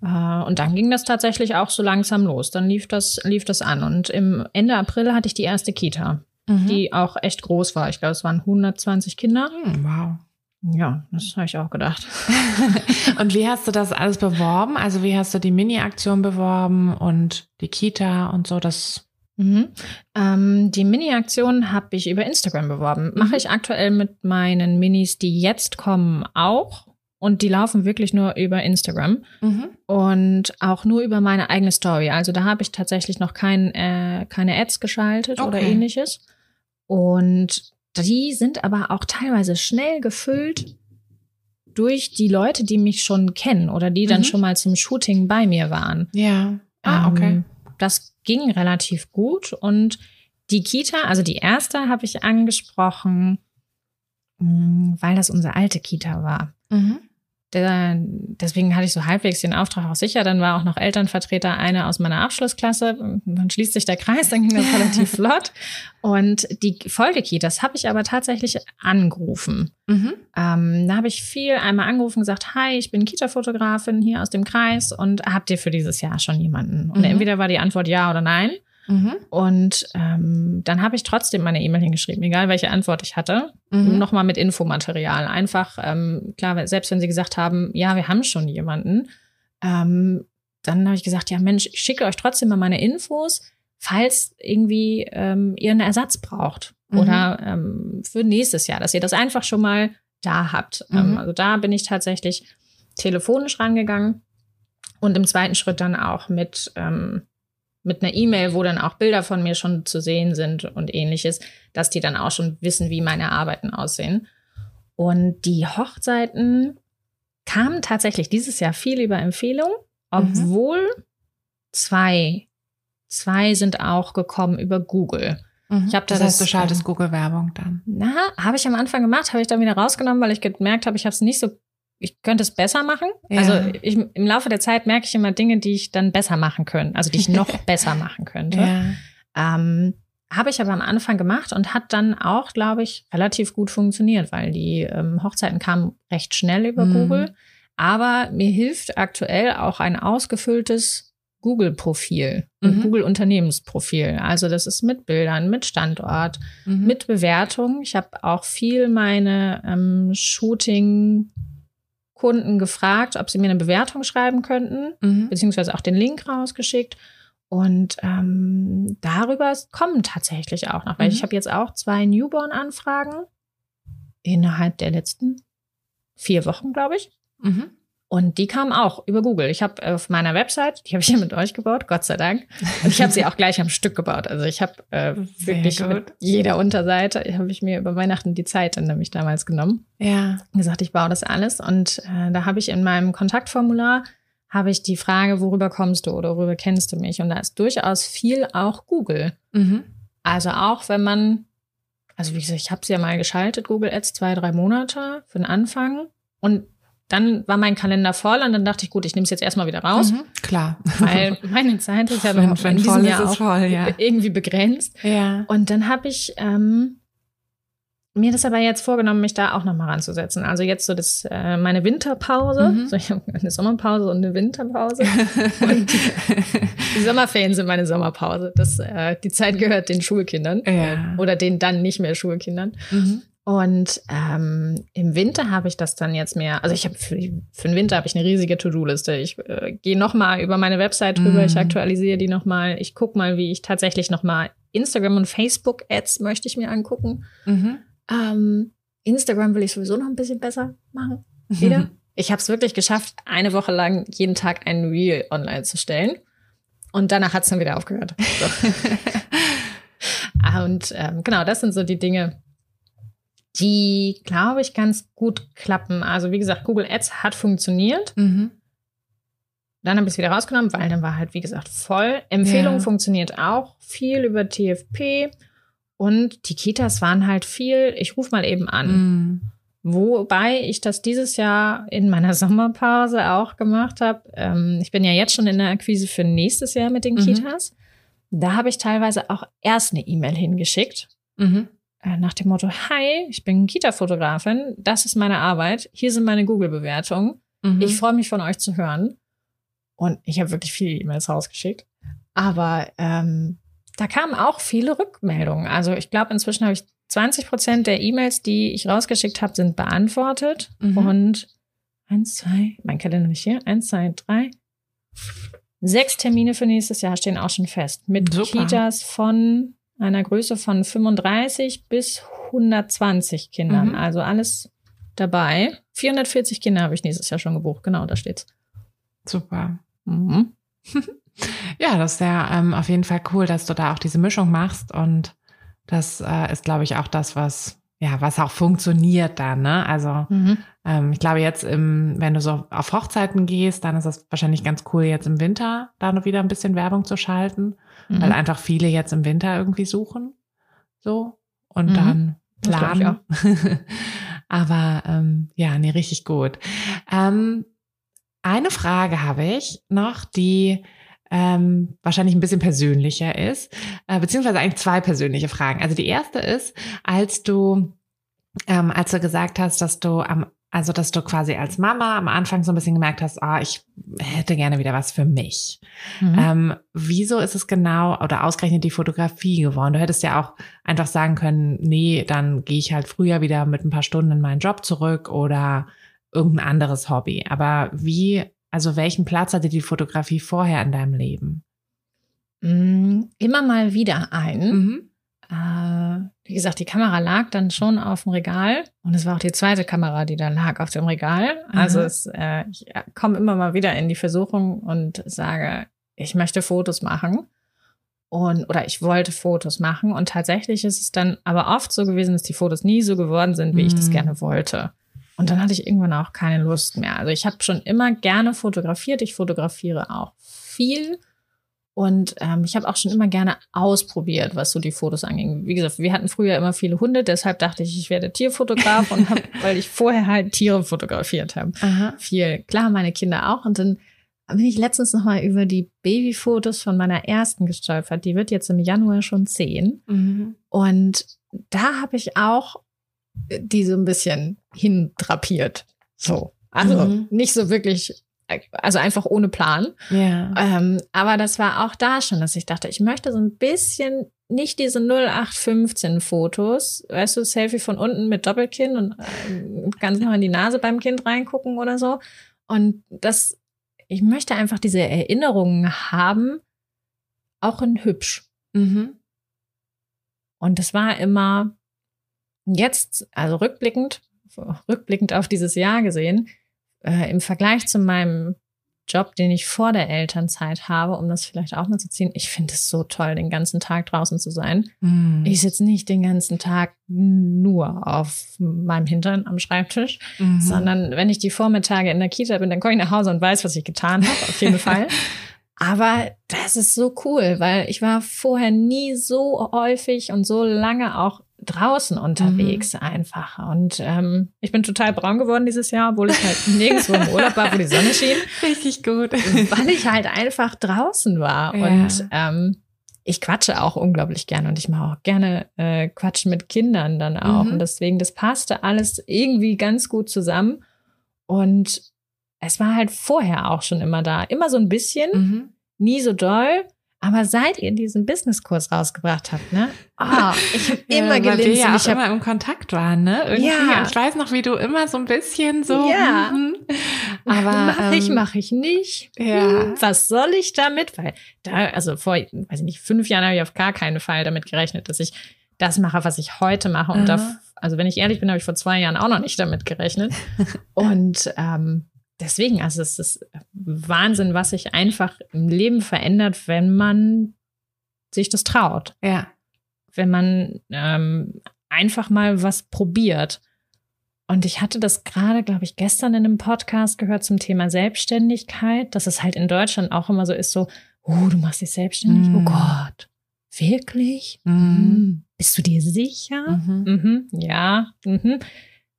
B: Äh, und dann ging das tatsächlich auch so langsam los. Dann lief das, lief das an. Und im Ende April hatte ich die erste Kita mhm. die auch echt groß war. Ich glaube, es waren 120 Kinder.
A: Mhm, wow.
B: Ja, das habe ich auch gedacht.
A: und wie hast du das alles beworben? Also wie hast du die Mini-Aktion beworben und die Kita und so? Das
B: Mhm. Ähm, die Mini-Aktion habe ich über Instagram beworben. Mache mhm. ich aktuell mit meinen Minis, die jetzt kommen, auch. Und die laufen wirklich nur über Instagram mhm. und auch nur über meine eigene Story. Also da habe ich tatsächlich noch kein, äh, keine Ads geschaltet okay. oder ähnliches. Und die sind aber auch teilweise schnell gefüllt durch die Leute, die mich schon kennen oder die dann mhm. schon mal zum Shooting bei mir waren.
A: Ja. Ah, okay. Ähm,
B: das ging relativ gut und die Kita, also die erste habe ich angesprochen, mm, weil das unsere alte Kita war. Mhm der, deswegen hatte ich so halbwegs den Auftrag auch sicher. Dann war auch noch Elternvertreter, eine aus meiner Abschlussklasse. Dann schließt sich der Kreis, dann ging das relativ flott. Und die Folgekitas habe ich aber tatsächlich angerufen. Mhm. Ähm, da habe ich viel einmal angerufen gesagt, hi, ich bin Kita-Fotografin hier aus dem Kreis und habt ihr für dieses Jahr schon jemanden? Und mhm. entweder war die Antwort ja oder nein. Mhm. Und ähm, dann habe ich trotzdem meine E-Mail hingeschrieben, egal welche Antwort ich hatte, mhm. nochmal mit Infomaterial. Einfach, ähm, klar, selbst wenn sie gesagt haben, ja, wir haben schon jemanden, ähm, dann habe ich gesagt, ja Mensch, ich schicke euch trotzdem mal meine Infos, falls irgendwie ähm, ihr einen Ersatz braucht mhm. oder ähm, für nächstes Jahr, dass ihr das einfach schon mal da habt. Ähm, mhm. also da bin ich tatsächlich telefonisch rangegangen und im zweiten Schritt dann auch mit ähm, mit einer E-Mail, wo dann auch Bilder von mir schon zu sehen sind und ähnliches, dass die dann auch schon wissen, wie meine Arbeiten aussehen. Und die Hochzeiten kamen tatsächlich dieses Jahr viel über Empfehlung, obwohl mhm. zwei, zwei sind auch gekommen über Google.
A: Mhm. Ich habe das, das heißt, du schaltest äh, Google-Werbung dann.
B: Na, habe ich am Anfang gemacht, habe ich dann wieder rausgenommen, weil ich gemerkt habe, ich habe es nicht so ich könnte es besser machen. Ja. Also ich, im Laufe der Zeit merke ich immer Dinge, die ich dann besser machen könnte, also die ich noch besser machen könnte. Ja. Ähm, habe ich aber am Anfang gemacht und hat dann auch, glaube ich, relativ gut funktioniert, weil die ähm, Hochzeiten kamen recht schnell über mhm. Google. Aber mir hilft aktuell auch ein ausgefülltes Google-Profil und mhm. Google-Unternehmensprofil. Also das ist mit Bildern, mit Standort, mhm. mit Bewertung. Ich habe auch viel meine ähm, Shooting- Kunden gefragt, ob sie mir eine Bewertung schreiben könnten, mhm. beziehungsweise auch den Link rausgeschickt. Und ähm, darüber kommen tatsächlich auch noch, weil mhm. ich habe jetzt auch zwei Newborn-Anfragen innerhalb der letzten vier Wochen, glaube ich. Mhm. Und die kam auch über Google. Ich habe auf meiner Website, die habe ich hier mit euch gebaut, Gott sei Dank. Und ich habe sie auch gleich am Stück gebaut. Also ich habe äh, wirklich gut. mit jeder Unterseite, habe ich mir über Weihnachten die Zeit dann nämlich damals genommen.
A: Ja.
B: Und gesagt, ich baue das alles. Und äh, da habe ich in meinem Kontaktformular habe ich die Frage, worüber kommst du oder worüber kennst du mich? Und da ist durchaus viel auch Google. Mhm. Also auch wenn man, also wie gesagt, ich habe sie ja mal geschaltet, Google Ads, zwei, drei Monate für den Anfang. Und dann war mein Kalender voll und dann dachte ich, gut, ich nehme es jetzt erstmal wieder raus. Mhm,
A: klar.
B: Weil meine Zeit ist ja noch
A: wenn, in diesem Jahr auch voll, ja.
B: irgendwie begrenzt.
A: Ja.
B: Und dann habe ich ähm, mir das aber jetzt vorgenommen, mich da auch nochmal ranzusetzen. Also jetzt so das äh, meine Winterpause. Mhm. So, ich habe eine Sommerpause und eine Winterpause. und die, die, Sommerferien sind meine Sommerpause. Das, äh, die Zeit gehört den Schulkindern.
A: Ja.
B: Oder den dann nicht mehr Schulkindern.
A: Mhm.
B: Und ähm, im Winter habe ich das dann jetzt mehr. Also ich habe für, für den Winter habe ich eine riesige To-Do-Liste. Ich äh, gehe noch mal über meine Website drüber. Mm. Ich aktualisiere die noch mal. Ich gucke mal, wie ich tatsächlich noch mal Instagram und Facebook Ads möchte ich mir angucken.
A: Mhm.
B: Ähm, Instagram will ich sowieso noch ein bisschen besser machen. Wieder. Mhm. Ich habe es wirklich geschafft, eine Woche lang jeden Tag ein Reel online zu stellen. Und danach hat es dann wieder aufgehört. So. und ähm, genau, das sind so die Dinge, die, glaube ich, ganz gut klappen. Also wie gesagt, Google Ads hat funktioniert.
A: Mhm.
B: Dann habe ich es wieder rausgenommen, weil dann war halt, wie gesagt, voll. Empfehlung ja. funktioniert auch viel über TFP. Und die Kitas waren halt viel, ich rufe mal eben an.
A: Mhm.
B: Wobei ich das dieses Jahr in meiner Sommerpause auch gemacht habe. Ähm, ich bin ja jetzt schon in der Akquise für nächstes Jahr mit den mhm. Kitas. Da habe ich teilweise auch erst eine E-Mail hingeschickt.
A: Mhm.
B: Äh, nach dem Motto, hi, ich bin Kita-Fotografin, das ist meine Arbeit, hier sind meine Google-Bewertungen. Mhm. Ich freue mich von euch zu hören. Und ich habe wirklich viele E-Mails rausgeschickt. Aber ähm, da kamen auch viele Rückmeldungen. Also ich glaube, inzwischen habe ich 20 Prozent der E-Mails, die ich rausgeschickt habe, sind beantwortet. Mhm. Und eins, zwei, mein Kalender nicht hier, eins, zwei, drei, sechs Termine für nächstes Jahr stehen auch schon fest. Mit Super. Kitas von einer Größe von 35 bis 120 Kindern. Mhm. Also alles dabei. 440 Kinder habe ich nächstes Jahr schon gebucht. Genau, da steht's.
A: Super.
B: Mhm.
A: ja, das ist ja ähm, auf jeden Fall cool, dass du da auch diese Mischung machst. Und das äh, ist, glaube ich, auch das, was ja, was auch funktioniert dann, ne? Also mhm. ähm, ich glaube jetzt, im, wenn du so auf Hochzeiten gehst, dann ist es wahrscheinlich ganz cool, jetzt im Winter da noch wieder ein bisschen Werbung zu schalten mhm. weil einfach viele jetzt im Winter irgendwie suchen. So. Und mhm. dann planen. Aber ähm, ja, nee, richtig gut. Ähm, eine Frage habe ich noch, die ähm, wahrscheinlich ein bisschen persönlicher ist, äh, beziehungsweise eigentlich zwei persönliche Fragen. Also die erste ist, als du ähm, als du gesagt hast, dass du am also, dass du quasi als Mama am Anfang so ein bisschen gemerkt hast, ah, ich hätte gerne wieder was für mich. Mhm. Ähm, wieso ist es genau oder ausgerechnet die Fotografie geworden? Du hättest ja auch einfach sagen können, nee, dann gehe ich halt früher wieder mit ein paar Stunden in meinen Job zurück oder irgendein anderes Hobby. Aber wie, also welchen Platz hatte die Fotografie vorher in deinem Leben?
B: Mm, immer mal wieder ein.
A: Mhm.
B: Äh, wie gesagt, die Kamera lag dann schon auf dem Regal und es war auch die zweite Kamera, die da lag auf dem Regal. Mhm. Also es, äh, ich komme immer mal wieder in die Versuchung und sage, ich möchte Fotos machen und oder ich wollte Fotos machen und tatsächlich ist es dann aber oft so gewesen, dass die Fotos nie so geworden sind, wie mhm. ich das mhm. gerne wollte. Und dann hatte ich irgendwann auch keine Lust mehr. Also ich habe schon immer gerne fotografiert. Ich fotografiere auch viel und ähm, ich habe auch schon immer gerne ausprobiert, was so die Fotos anging. Wie gesagt, wir hatten früher immer viele Hunde, deshalb dachte ich, ich werde Tierfotograf und hab, weil ich vorher halt Tiere fotografiert habe. Viel. Klar, meine Kinder auch. Und dann bin ich letztens nochmal über die Babyfotos von meiner ersten gestolpert. Die wird jetzt im Januar schon zehn.
A: Mhm.
B: Und da habe ich auch die so ein bisschen hintrapiert. So. Also mhm. nicht so wirklich also einfach ohne Plan.
A: Ja.
B: Ähm, aber das war auch da schon, dass ich dachte, ich möchte so ein bisschen nicht diese 0815 Fotos, weißt du, Selfie von unten mit Doppelkinn und äh, ganz noch in die Nase beim Kind reingucken oder so. Und das, ich möchte einfach diese Erinnerungen haben, auch in hübsch.
A: Mhm.
B: Und das war immer jetzt, also rückblickend, rückblickend auf dieses Jahr gesehen, äh, im Vergleich zu meinem Job, den ich vor der Elternzeit habe, um das vielleicht auch mal zu ziehen. Ich finde es so toll, den ganzen Tag draußen zu sein. Mm. Ich sitze nicht den ganzen Tag nur auf meinem Hintern am Schreibtisch, mhm. sondern wenn ich die Vormittage in der Kita bin, dann komme ich nach Hause und weiß, was ich getan habe, auf jeden Fall. Aber das ist so cool, weil ich war vorher nie so häufig und so lange auch draußen unterwegs mhm. einfach. Und ähm, ich bin total braun geworden dieses Jahr, obwohl ich halt nirgendwo im Urlaub war, wo die Sonne schien.
A: Richtig gut.
B: Weil ich halt einfach draußen war. Ja. Und ähm, ich quatsche auch unglaublich gerne und ich mache auch gerne äh, Quatschen mit Kindern dann auch. Mhm. Und deswegen, das passte alles irgendwie ganz gut zusammen. Und es war halt vorher auch schon immer da. Immer so ein bisschen, mhm. nie so doll. Aber seit ihr diesen Businesskurs rausgebracht habt, ne? Oh, ich habe ja, immer gelinst. Weil wir
A: ja
B: auch
A: immer im Kontakt waren, ne? Irgendwie. Ja. Ich weiß noch, wie du immer so ein bisschen so.
B: Ja. Mm, aber mache ich, ähm, mache ich nicht. Ja. Hm, was soll ich damit? Weil da, also vor, weiß ich nicht, fünf Jahren habe ich auf gar keinen Fall damit gerechnet, dass ich das mache, was ich heute mache. Und da, also wenn ich ehrlich bin, habe ich vor zwei Jahren auch noch nicht damit gerechnet. Und ähm, deswegen, also es ist Wahnsinn, was sich einfach im Leben verändert, wenn man sich das traut.
A: Ja.
B: Wenn man ähm, einfach mal was probiert. Und ich hatte das gerade, glaube ich, gestern in einem Podcast gehört zum Thema Selbstständigkeit, dass es halt in Deutschland auch immer so ist, so, oh, du machst dich selbstständig, mm. oh Gott, wirklich? Mm. Bist du dir sicher? Mhm. Mhm. Ja. Mhm.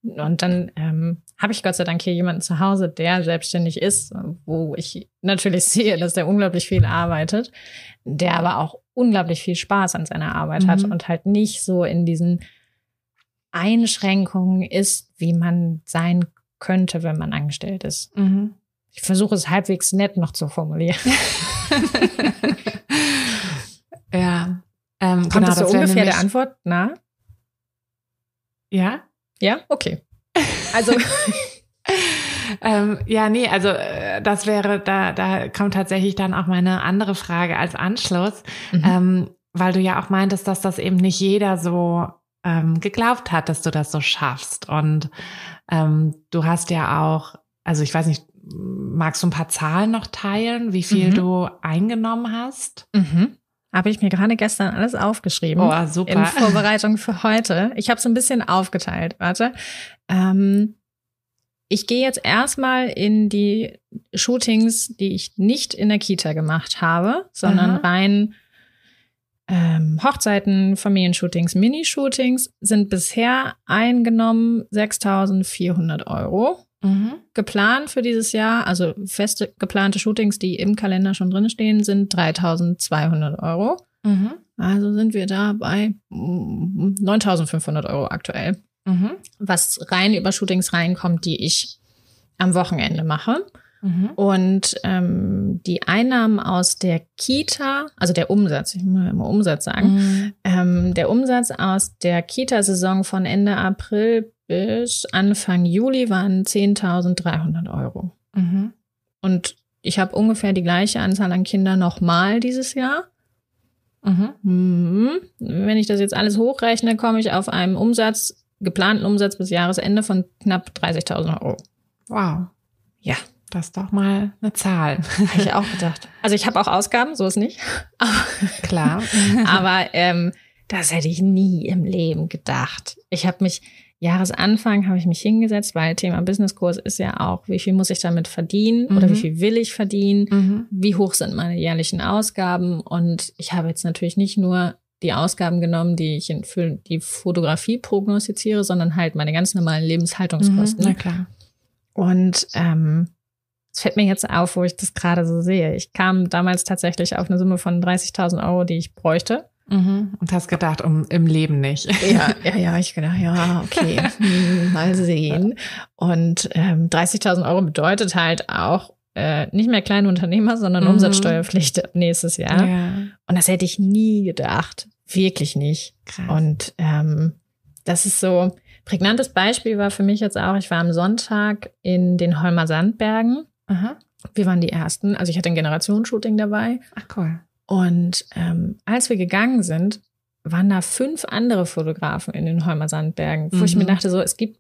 B: Und dann ähm, habe ich Gott sei Dank hier jemanden zu Hause, der selbstständig ist, wo ich natürlich sehe, dass der unglaublich viel arbeitet, der aber auch unglaublich viel Spaß an seiner Arbeit mhm. hat und halt nicht so in diesen Einschränkungen ist, wie man sein könnte, wenn man angestellt ist. Mhm. Ich versuche es halbwegs nett noch zu formulieren.
A: ja.
B: Ähm, Kommt genau, das so ungefähr der Antwort na?
A: Ja?
B: Ja, okay. Also.
A: ähm, ja, nee, also äh, das wäre, da, da kommt tatsächlich dann auch meine andere Frage als Anschluss, mhm. ähm, weil du ja auch meintest, dass das eben nicht jeder so ähm, geglaubt hat, dass du das so schaffst. Und ähm, du hast ja auch, also ich weiß nicht, magst du ein paar Zahlen noch teilen, wie viel mhm. du eingenommen hast?
B: Mhm. Habe ich mir gerade gestern alles aufgeschrieben.
A: Oh, super.
B: In Vorbereitung für heute. Ich habe es ein bisschen aufgeteilt. Warte. Ähm, ich gehe jetzt erstmal in die Shootings, die ich nicht in der Kita gemacht habe, sondern Aha. rein ähm, Hochzeiten, Familienshootings, Minishootings sind bisher eingenommen 6.400 Euro. Mhm. Geplant für dieses Jahr, also feste geplante Shootings, die im Kalender schon drinstehen, sind 3200 Euro. Mhm. Also sind wir da bei 9500 Euro aktuell. Mhm. Was rein über Shootings reinkommt, die ich am Wochenende mache. Mhm. Und ähm, die Einnahmen aus der Kita, also der Umsatz, ich muss immer Umsatz sagen, mhm. ähm, der Umsatz aus der Kita-Saison von Ende April bis Anfang Juli waren 10.300 Euro. Mhm. Und ich habe ungefähr die gleiche Anzahl an Kindern nochmal dieses Jahr. Mhm. Mhm. Wenn ich das jetzt alles hochrechne, komme ich auf einen Umsatz, geplanten Umsatz bis Jahresende von knapp 30.000 Euro.
A: Wow. Ja. Das ist doch mal eine Zahl.
B: Habe ich auch gedacht. Also ich habe auch Ausgaben, so ist nicht.
A: Klar.
B: Aber ähm, das hätte ich nie im Leben gedacht. Ich habe mich, Jahresanfang habe ich mich hingesetzt, weil Thema Businesskurs ist ja auch, wie viel muss ich damit verdienen mhm. oder wie mhm. viel will ich verdienen, mhm. wie hoch sind meine jährlichen Ausgaben und ich habe jetzt natürlich nicht nur die Ausgaben genommen, die ich für die Fotografie prognostiziere, sondern halt meine ganz normalen Lebenshaltungskosten.
A: Mhm, na klar.
B: Und ähm, es fällt mir jetzt auf, wo ich das gerade so sehe. Ich kam damals tatsächlich auf eine Summe von 30.000 Euro, die ich bräuchte.
A: Mhm. Und hast gedacht, um im Leben nicht.
B: Ja, ja, ja, ich gedacht, ja, okay, hm, mal sehen. Und ähm, 30.000 Euro bedeutet halt auch äh, nicht mehr kleine Unternehmer, sondern mhm. Umsatzsteuerpflicht nächstes Jahr. Ja. Und das hätte ich nie gedacht, wirklich nicht. Krass. Und ähm, das ist so prägnantes Beispiel war für mich jetzt auch. Ich war am Sonntag in den Holmer Sandbergen. Aha. Wir waren die ersten. Also ich hatte ein Generationsshooting dabei.
A: Ach cool.
B: Und ähm, als wir gegangen sind, waren da fünf andere Fotografen in den Holmer Sandbergen, wo mhm. ich mir mhm. dachte, so, es gibt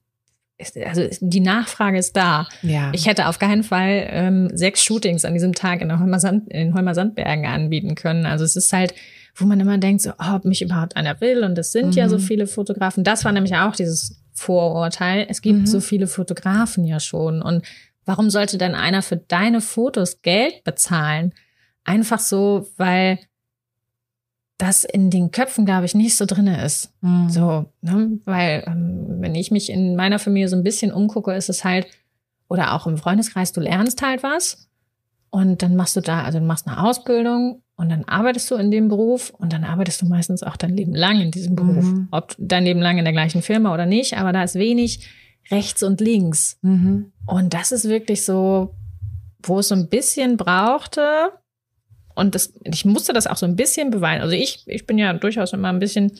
B: also die Nachfrage ist da.
A: Ja.
B: Ich hätte auf keinen Fall ähm, sechs Shootings an diesem Tag in, der Holmer Sand, in Holmer Sandbergen anbieten können. Also es ist halt, wo man immer denkt, so, oh, ob mich überhaupt einer will. Und es sind mhm. ja so mhm. viele Fotografen. Das war nämlich auch dieses Vorurteil. Es gibt mhm. so viele Fotografen ja schon. Und warum sollte dann einer für deine Fotos Geld bezahlen? Einfach so, weil das in den Köpfen, glaube ich, nicht so drinne ist. Mhm. So, ne? weil ähm, wenn ich mich in meiner Familie so ein bisschen umgucke, ist es halt, oder auch im Freundeskreis, du lernst halt was und dann machst du da, also du machst eine Ausbildung und dann arbeitest du in dem Beruf und dann arbeitest du meistens auch dein Leben lang in diesem Beruf. Mhm. Ob dein Leben lang in der gleichen Firma oder nicht, aber da ist wenig rechts und links. Mhm. Und das ist wirklich so, wo es so ein bisschen brauchte, und das, ich musste das auch so ein bisschen beweisen. Also ich, ich bin ja durchaus immer ein bisschen,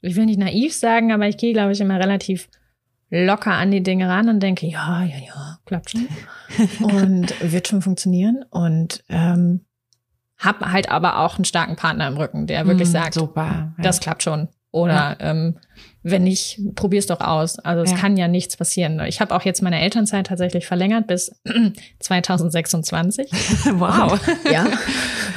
B: ich will nicht naiv sagen, aber ich gehe, glaube ich, immer relativ locker an die Dinge ran und denke, ja, ja, ja, klappt schon. und wird schon funktionieren. Und ähm, habe halt aber auch einen starken Partner im Rücken, der wirklich mm, sagt, super, ja. das klappt schon. Oder ja. ähm, wenn nicht, probier's doch aus. Also es ja. kann ja nichts passieren. Ich habe auch jetzt meine Elternzeit tatsächlich verlängert bis 2026.
A: wow.
B: ja.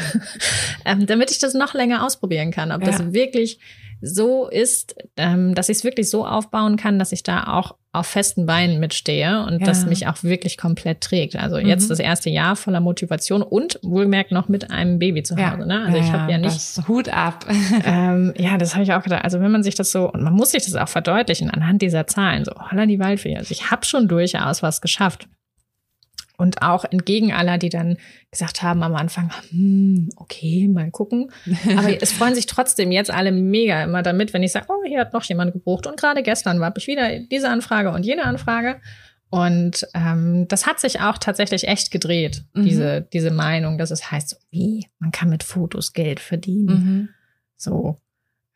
B: ähm, damit ich das noch länger ausprobieren kann, ob ja. das wirklich so ist, ähm, dass ich es wirklich so aufbauen kann, dass ich da auch auf festen Beinen mitstehe und ja. das mich auch wirklich komplett trägt. Also mhm. jetzt das erste Jahr voller Motivation und wohlgemerkt noch mit einem Baby zu Hause. Ja. Ne? Also
A: ja,
B: ich habe ja nicht
A: Hut ab.
B: ähm, ja, das habe ich auch gedacht. Also wenn man sich das so und man muss sich das auch verdeutlichen anhand dieser Zahlen. So, holla die Waldfee. Also ich habe schon durchaus was geschafft. Und auch entgegen aller, die dann gesagt haben am Anfang, hm, okay, mal gucken. Aber es freuen sich trotzdem jetzt alle mega immer damit, wenn ich sage, oh, hier hat noch jemand gebucht. Und gerade gestern war ich wieder diese Anfrage und jene Anfrage. Und ähm, das hat sich auch tatsächlich echt gedreht, mhm. diese, diese Meinung, dass es heißt, so, wie, man kann mit Fotos Geld verdienen. Mhm. So.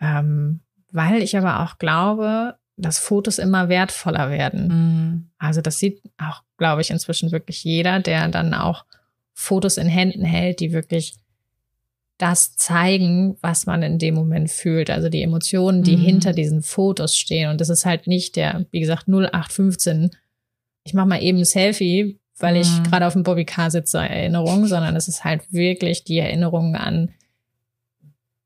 B: Ähm, weil ich aber auch glaube, dass Fotos immer wertvoller werden. Mhm. Also das sieht auch, glaube ich, inzwischen wirklich jeder, der dann auch Fotos in Händen hält, die wirklich das zeigen, was man in dem Moment fühlt. Also die Emotionen, die mhm. hinter diesen Fotos stehen. Und das ist halt nicht der, wie gesagt, 0815. Ich mache mal eben ein Selfie, weil mhm. ich gerade auf dem Bobby Car sitze, Erinnerung, sondern es ist halt wirklich die Erinnerung an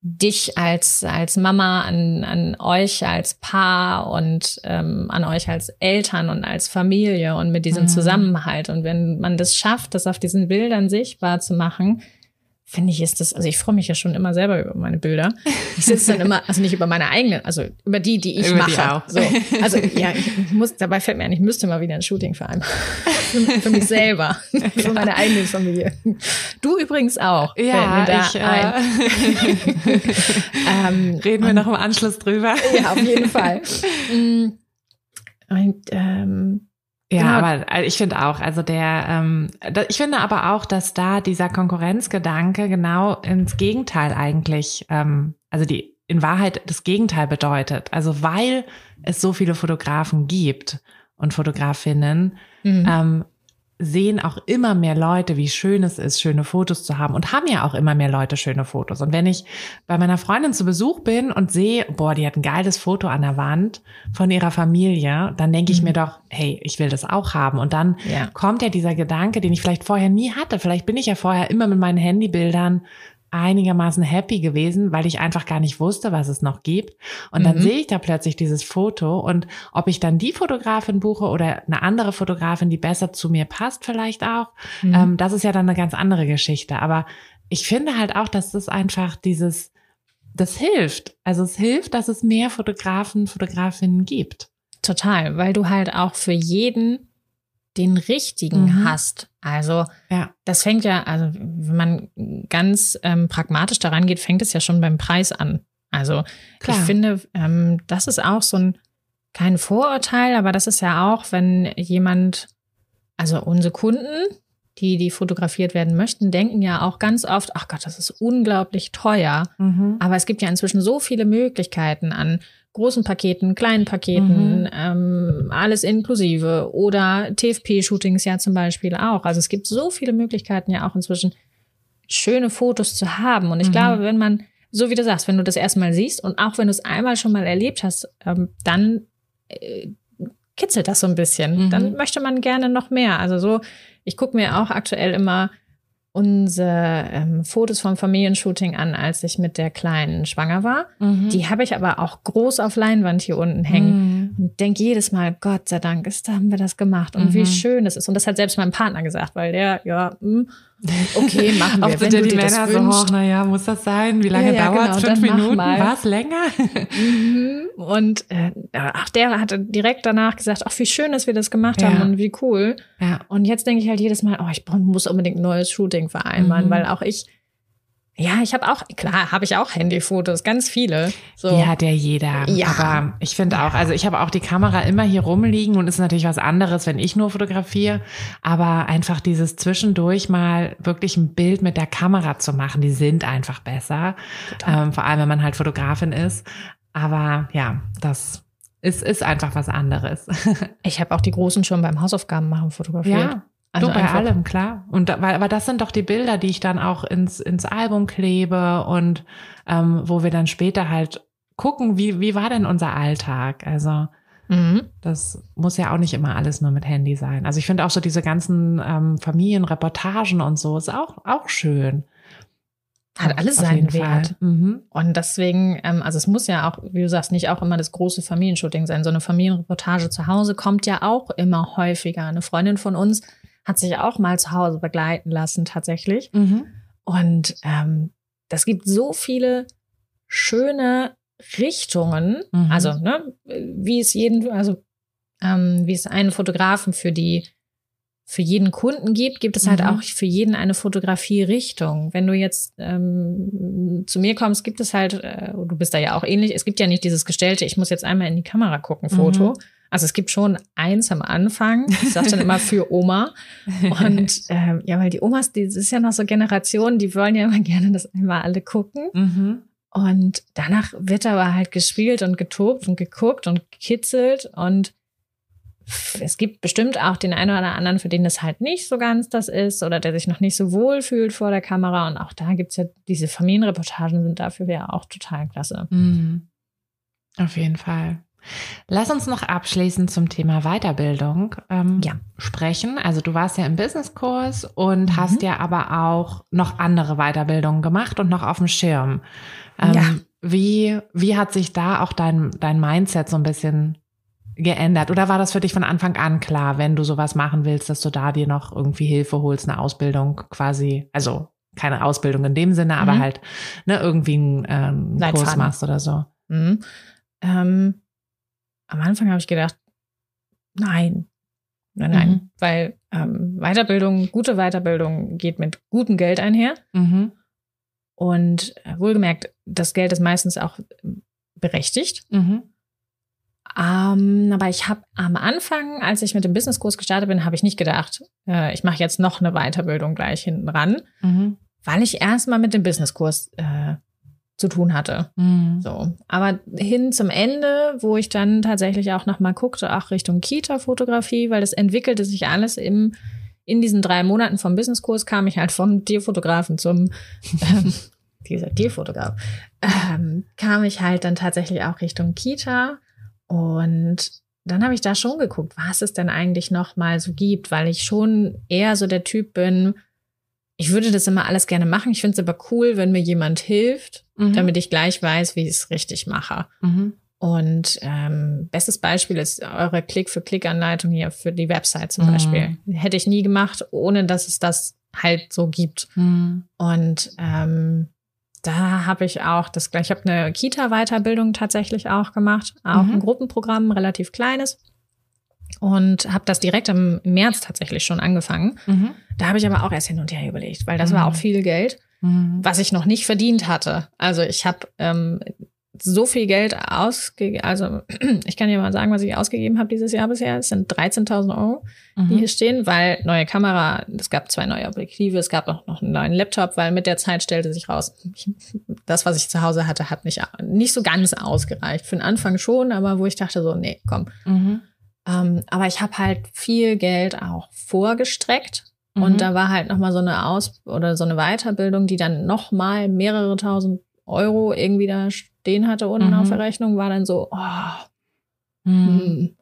B: dich als, als Mama, an, an euch als Paar und ähm, an euch als Eltern und als Familie und mit diesem mhm. Zusammenhalt. Und wenn man das schafft, das auf diesen Bildern sichtbar zu machen, finde ich, ist das, also ich freue mich ja schon immer selber über meine Bilder. Ich sitze dann immer, also nicht über meine eigenen, also über die, die ich über mache. Die auch. So. Also ja, ich muss, dabei fällt mir ein, ich müsste mal wieder ein Shooting für einen. Für, mich selber. Für meine eigene Familie. Du übrigens auch.
A: Ja, ich, äh, ähm, Reden wir und, noch im Anschluss drüber.
B: Ja, auf jeden Fall. Mm. Und, ähm,
A: ja, genau. aber äh, ich finde auch, also der, ähm, ich finde aber auch, dass da dieser Konkurrenzgedanke genau ins Gegenteil eigentlich, ähm, also die in Wahrheit das Gegenteil bedeutet. Also weil es so viele Fotografen gibt und Fotografinnen, mhm. ähm, sehen auch immer mehr Leute, wie schön es ist, schöne Fotos zu haben und haben ja auch immer mehr Leute schöne Fotos. Und wenn ich bei meiner Freundin zu Besuch bin und sehe, boah, die hat ein geiles Foto an der Wand von ihrer Familie, dann denke ich mhm. mir doch, hey, ich will das auch haben. Und dann ja. kommt ja dieser Gedanke, den ich vielleicht vorher nie hatte. Vielleicht bin ich ja vorher immer mit meinen Handybildern einigermaßen happy gewesen, weil ich einfach gar nicht wusste, was es noch gibt. Und dann mhm. sehe ich da plötzlich dieses Foto und ob ich dann die Fotografin buche oder eine andere Fotografin, die besser zu mir passt, vielleicht auch, mhm. ähm, das ist ja dann eine ganz andere Geschichte. Aber ich finde halt auch, dass das einfach dieses, das hilft. Also es hilft, dass es mehr Fotografen, Fotografinnen gibt.
B: Total, weil du halt auch für jeden den richtigen mhm. hast. Also ja. das fängt ja, also wenn man ganz ähm, pragmatisch daran geht, fängt es ja schon beim Preis an. Also Klar. ich finde, ähm, das ist auch so ein kein Vorurteil, aber das ist ja auch, wenn jemand, also unsere Kunden, die, die fotografiert werden möchten, denken ja auch ganz oft, ach Gott, das ist unglaublich teuer. Mhm. Aber es gibt ja inzwischen so viele Möglichkeiten an großen Paketen, kleinen Paketen, mhm. ähm, alles inklusive oder TFP-Shootings ja zum Beispiel auch. Also es gibt so viele Möglichkeiten ja auch inzwischen schöne Fotos zu haben. Und ich mhm. glaube, wenn man, so wie du sagst, wenn du das erstmal siehst und auch wenn du es einmal schon mal erlebt hast, ähm, dann äh, kitzelt das so ein bisschen. Mhm. Dann möchte man gerne noch mehr. Also so, ich gucke mir auch aktuell immer unsere ähm, Fotos vom Familienshooting an, als ich mit der Kleinen schwanger war. Mhm. Die habe ich aber auch groß auf Leinwand hier unten hängen. Mhm. Und denke jedes Mal, Gott sei Dank, ist, haben wir das gemacht. Und mhm. wie schön es ist. Und das hat selbst mein Partner gesagt, weil der, ja, mh, hm, Okay, machen wir.
A: Oft sind ja die Männer so, hoch, naja, muss das sein? Wie lange ja, ja, dauert es? Genau, Fünf Minuten? War es länger?
B: Mhm. Und äh, ach, der hatte direkt danach gesagt, ach, wie schön, dass wir das gemacht haben und wie cool. Ja. Und jetzt denke ich halt jedes Mal, oh, ich muss unbedingt ein neues Shooting vereinbaren, mhm. weil auch ich ja, ich habe auch, klar, habe ich auch Handyfotos, ganz viele.
A: So. Ja jeder. Ja. Aber ich finde auch, also ich habe auch die Kamera immer hier rumliegen und ist natürlich was anderes, wenn ich nur fotografiere. Aber einfach dieses zwischendurch mal wirklich ein Bild mit der Kamera zu machen, die sind einfach besser. Ähm, vor allem, wenn man halt Fotografin ist. Aber ja, das ist, ist einfach was anderes.
B: ich habe auch die Großen schon beim Hausaufgaben machen fotografiert.
A: Ja. Also du, bei allem, klar. Und da, weil, aber das sind doch die Bilder, die ich dann auch ins, ins Album klebe und ähm, wo wir dann später halt gucken, wie, wie war denn unser Alltag? Also mhm. das muss ja auch nicht immer alles nur mit Handy sein. Also ich finde auch so diese ganzen ähm, Familienreportagen und so ist auch, auch schön.
B: Hat alles seinen Wert. Mhm. Und deswegen, ähm, also es muss ja auch, wie du sagst, nicht auch immer das große Familienshooting sein. So eine Familienreportage zu Hause kommt ja auch immer häufiger. Eine Freundin von uns hat sich auch mal zu Hause begleiten lassen tatsächlich. Mhm. Und ähm, das gibt so viele schöne Richtungen, mhm. also ne, wie es jeden, also ähm, wie es einen Fotografen für die für jeden Kunden gibt, gibt es halt mhm. auch für jeden eine Fotografie-Richtung. Wenn du jetzt ähm, zu mir kommst, gibt es halt, äh, du bist da ja auch ähnlich, es gibt ja nicht dieses gestellte, ich muss jetzt einmal in die Kamera gucken, Foto, mhm. Also es gibt schon eins am Anfang. Ich sage dann immer für Oma. Und ähm, ja, weil die Omas, die das ist ja noch so Generation, die wollen ja immer gerne, dass einmal alle gucken. Mhm. Und danach wird aber halt gespielt und getobt und geguckt und gekitzelt. Und es gibt bestimmt auch den einen oder anderen, für den das halt nicht so ganz das ist oder der sich noch nicht so wohl fühlt vor der Kamera. Und auch da gibt's ja diese Familienreportagen sind dafür ja auch total klasse. Mhm.
A: Auf jeden Fall. Lass uns noch abschließend zum Thema Weiterbildung ähm, ja. sprechen. Also du warst ja im Businesskurs und mhm. hast ja aber auch noch andere Weiterbildungen gemacht und noch auf dem Schirm. Ähm, ja. Wie, wie hat sich da auch dein, dein Mindset so ein bisschen geändert? Oder war das für dich von Anfang an klar, wenn du sowas machen willst, dass du da dir noch irgendwie Hilfe holst, eine Ausbildung quasi, also keine Ausbildung in dem Sinne, aber mhm. halt ne, irgendwie einen ähm, Kurs machst oder so? Mhm.
B: Ähm, am Anfang habe ich gedacht, nein, nein, nein, mhm. weil ähm, Weiterbildung, gute Weiterbildung geht mit gutem Geld einher. Mhm. Und äh, wohlgemerkt, das Geld ist meistens auch berechtigt. Mhm. Ähm, aber ich habe am Anfang, als ich mit dem Businesskurs gestartet bin, habe ich nicht gedacht, äh, ich mache jetzt noch eine Weiterbildung gleich hinten ran, mhm. weil ich erstmal mit dem Businesskurs äh, zu tun hatte. Mhm. So. Aber hin zum Ende, wo ich dann tatsächlich auch nochmal guckte, auch Richtung Kita-Fotografie, weil das entwickelte sich alles im, in diesen drei Monaten vom Businesskurs kam ich halt vom Tierfotografen zum, ähm, dieser Tierfotograf, ähm, kam ich halt dann tatsächlich auch Richtung Kita und dann habe ich da schon geguckt, was es denn eigentlich noch mal so gibt, weil ich schon eher so der Typ bin, ich würde das immer alles gerne machen. Ich finde es aber cool, wenn mir jemand hilft, mhm. damit ich gleich weiß, wie ich es richtig mache. Mhm. Und ähm, bestes Beispiel ist eure Klick-für-Klick-Anleitung hier für die Website zum mhm. Beispiel. Hätte ich nie gemacht, ohne dass es das halt so gibt. Mhm. Und ähm, da habe ich auch das gleich. Ich habe eine Kita-Weiterbildung tatsächlich auch gemacht, auch mhm. ein Gruppenprogramm, relativ kleines und habe das direkt im März tatsächlich schon angefangen. Mhm. Da habe ich aber auch erst hin und her überlegt, weil das mhm. war auch viel Geld, mhm. was ich noch nicht verdient hatte. Also ich habe ähm, so viel Geld ausgegeben, also ich kann dir mal sagen, was ich ausgegeben habe dieses Jahr bisher. Es sind 13.000 Euro, die mhm. hier stehen, weil neue Kamera, es gab zwei neue Objektive, es gab auch noch einen neuen Laptop, weil mit der Zeit stellte sich raus, das, was ich zu Hause hatte, hat nicht, nicht so ganz ausgereicht. Für den Anfang schon, aber wo ich dachte so, nee, komm. Ähm, aber ich habe halt viel Geld auch vorgestreckt. Mhm. Und da war halt nochmal so eine Aus- oder so eine Weiterbildung, die dann nochmal mehrere tausend Euro irgendwie da stehen hatte unten mhm. auf der Rechnung, war dann so, oh, mhm. Hm,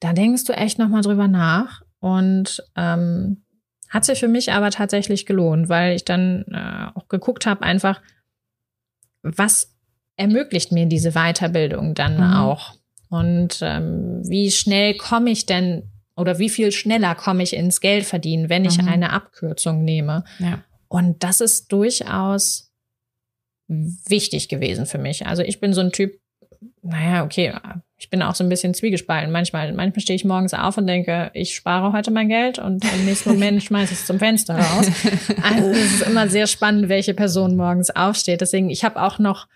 B: da denkst du echt nochmal drüber nach. Und ähm, hat sich für mich aber tatsächlich gelohnt, weil ich dann äh, auch geguckt habe, einfach, was ermöglicht mir diese Weiterbildung dann mhm. auch? Und ähm, wie schnell komme ich denn oder wie viel schneller komme ich ins Geld verdienen, wenn ich mhm. eine Abkürzung nehme? Ja. Und das ist durchaus wichtig gewesen für mich. Also ich bin so ein Typ, naja, okay, ich bin auch so ein bisschen zwiegespalten. Manchmal, manchmal stehe ich morgens auf und denke, ich spare heute mein Geld und im nächsten Moment schmeiße ich es zum Fenster raus. Also es ist immer sehr spannend, welche Person morgens aufsteht. Deswegen, ich habe auch noch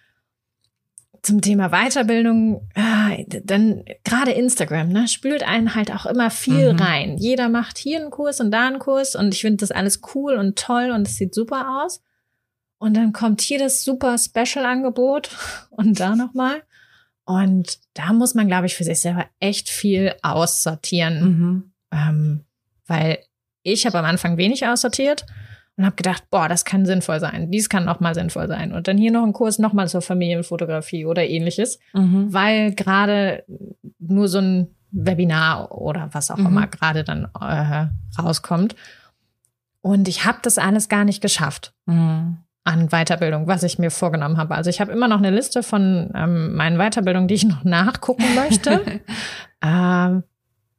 B: zum Thema Weiterbildung, äh, dann gerade Instagram, ne, spült einen halt auch immer viel mhm. rein. Jeder macht hier einen Kurs und da einen Kurs und ich finde das alles cool und toll und es sieht super aus. Und dann kommt hier das super Special-Angebot und da nochmal. Und da muss man, glaube ich, für sich selber echt viel aussortieren. Mhm. Ähm, weil ich habe am Anfang wenig aussortiert und habe gedacht, boah, das kann sinnvoll sein. Dies kann noch mal sinnvoll sein. Und dann hier noch ein Kurs noch mal zur Familienfotografie oder ähnliches, mhm. weil gerade nur so ein Webinar oder was auch mhm. immer gerade dann äh, rauskommt. Und ich habe das alles gar nicht geschafft. Mhm an Weiterbildung, was ich mir vorgenommen habe. Also ich habe immer noch eine Liste von ähm, meinen Weiterbildungen, die ich noch nachgucken möchte. ähm,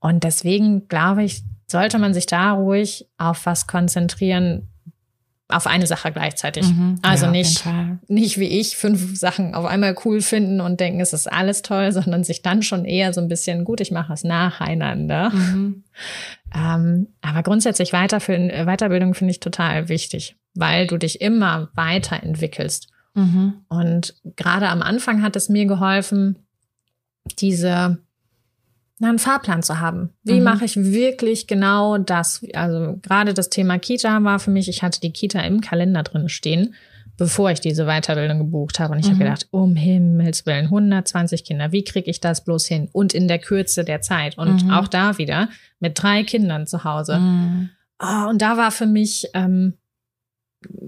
B: und deswegen glaube ich, sollte man sich da ruhig auf was konzentrieren, auf eine Sache gleichzeitig. Mhm, also ja, nicht, nicht wie ich fünf Sachen auf einmal cool finden und denken, es ist alles toll, sondern sich dann schon eher so ein bisschen, gut, ich mache es nacheinander. Mhm. Ähm, aber grundsätzlich weiter für, Weiterbildung finde ich total wichtig, weil du dich immer weiterentwickelst. Mhm. Und gerade am Anfang hat es mir geholfen, diese einen Fahrplan zu haben. Wie mhm. mache ich wirklich genau das? Also gerade das Thema Kita war für mich, ich hatte die Kita im Kalender drin stehen, bevor ich diese Weiterbildung gebucht habe. Und ich mhm. habe gedacht, um Himmels Willen, 120 Kinder, wie kriege ich das bloß hin? Und in der Kürze der Zeit. Und mhm. auch da wieder mit drei Kindern zu Hause. Oh, und da war für mich, ähm,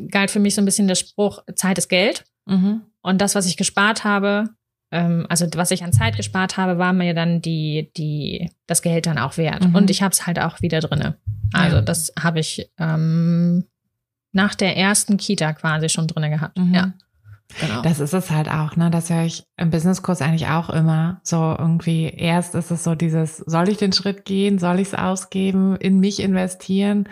B: galt für mich so ein bisschen der Spruch, Zeit ist Geld. Mhm. Und das, was ich gespart habe, also was ich an Zeit gespart habe, war mir dann die, die, das Geld dann auch wert. Mhm. Und ich habe es halt auch wieder drinne. Also ja. das habe ich ähm, nach der ersten Kita quasi schon drinne gehabt. Mhm. Ja.
A: Genau. Das ist es halt auch, ne? Das höre ich im Businesskurs eigentlich auch immer. So irgendwie, erst ist es so dieses, soll ich den Schritt gehen, soll ich es ausgeben, in mich investieren?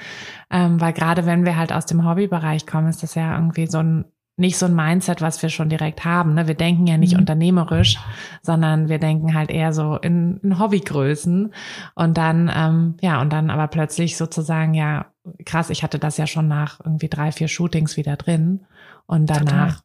A: Ähm, weil gerade wenn wir halt aus dem Hobbybereich kommen, ist das ja irgendwie so ein nicht so ein Mindset, was wir schon direkt haben. Ne? Wir denken ja nicht mhm. unternehmerisch, sondern wir denken halt eher so in, in Hobbygrößen. Und dann, ähm, ja, und dann aber plötzlich sozusagen, ja, krass, ich hatte das ja schon nach irgendwie drei, vier Shootings wieder drin. Und danach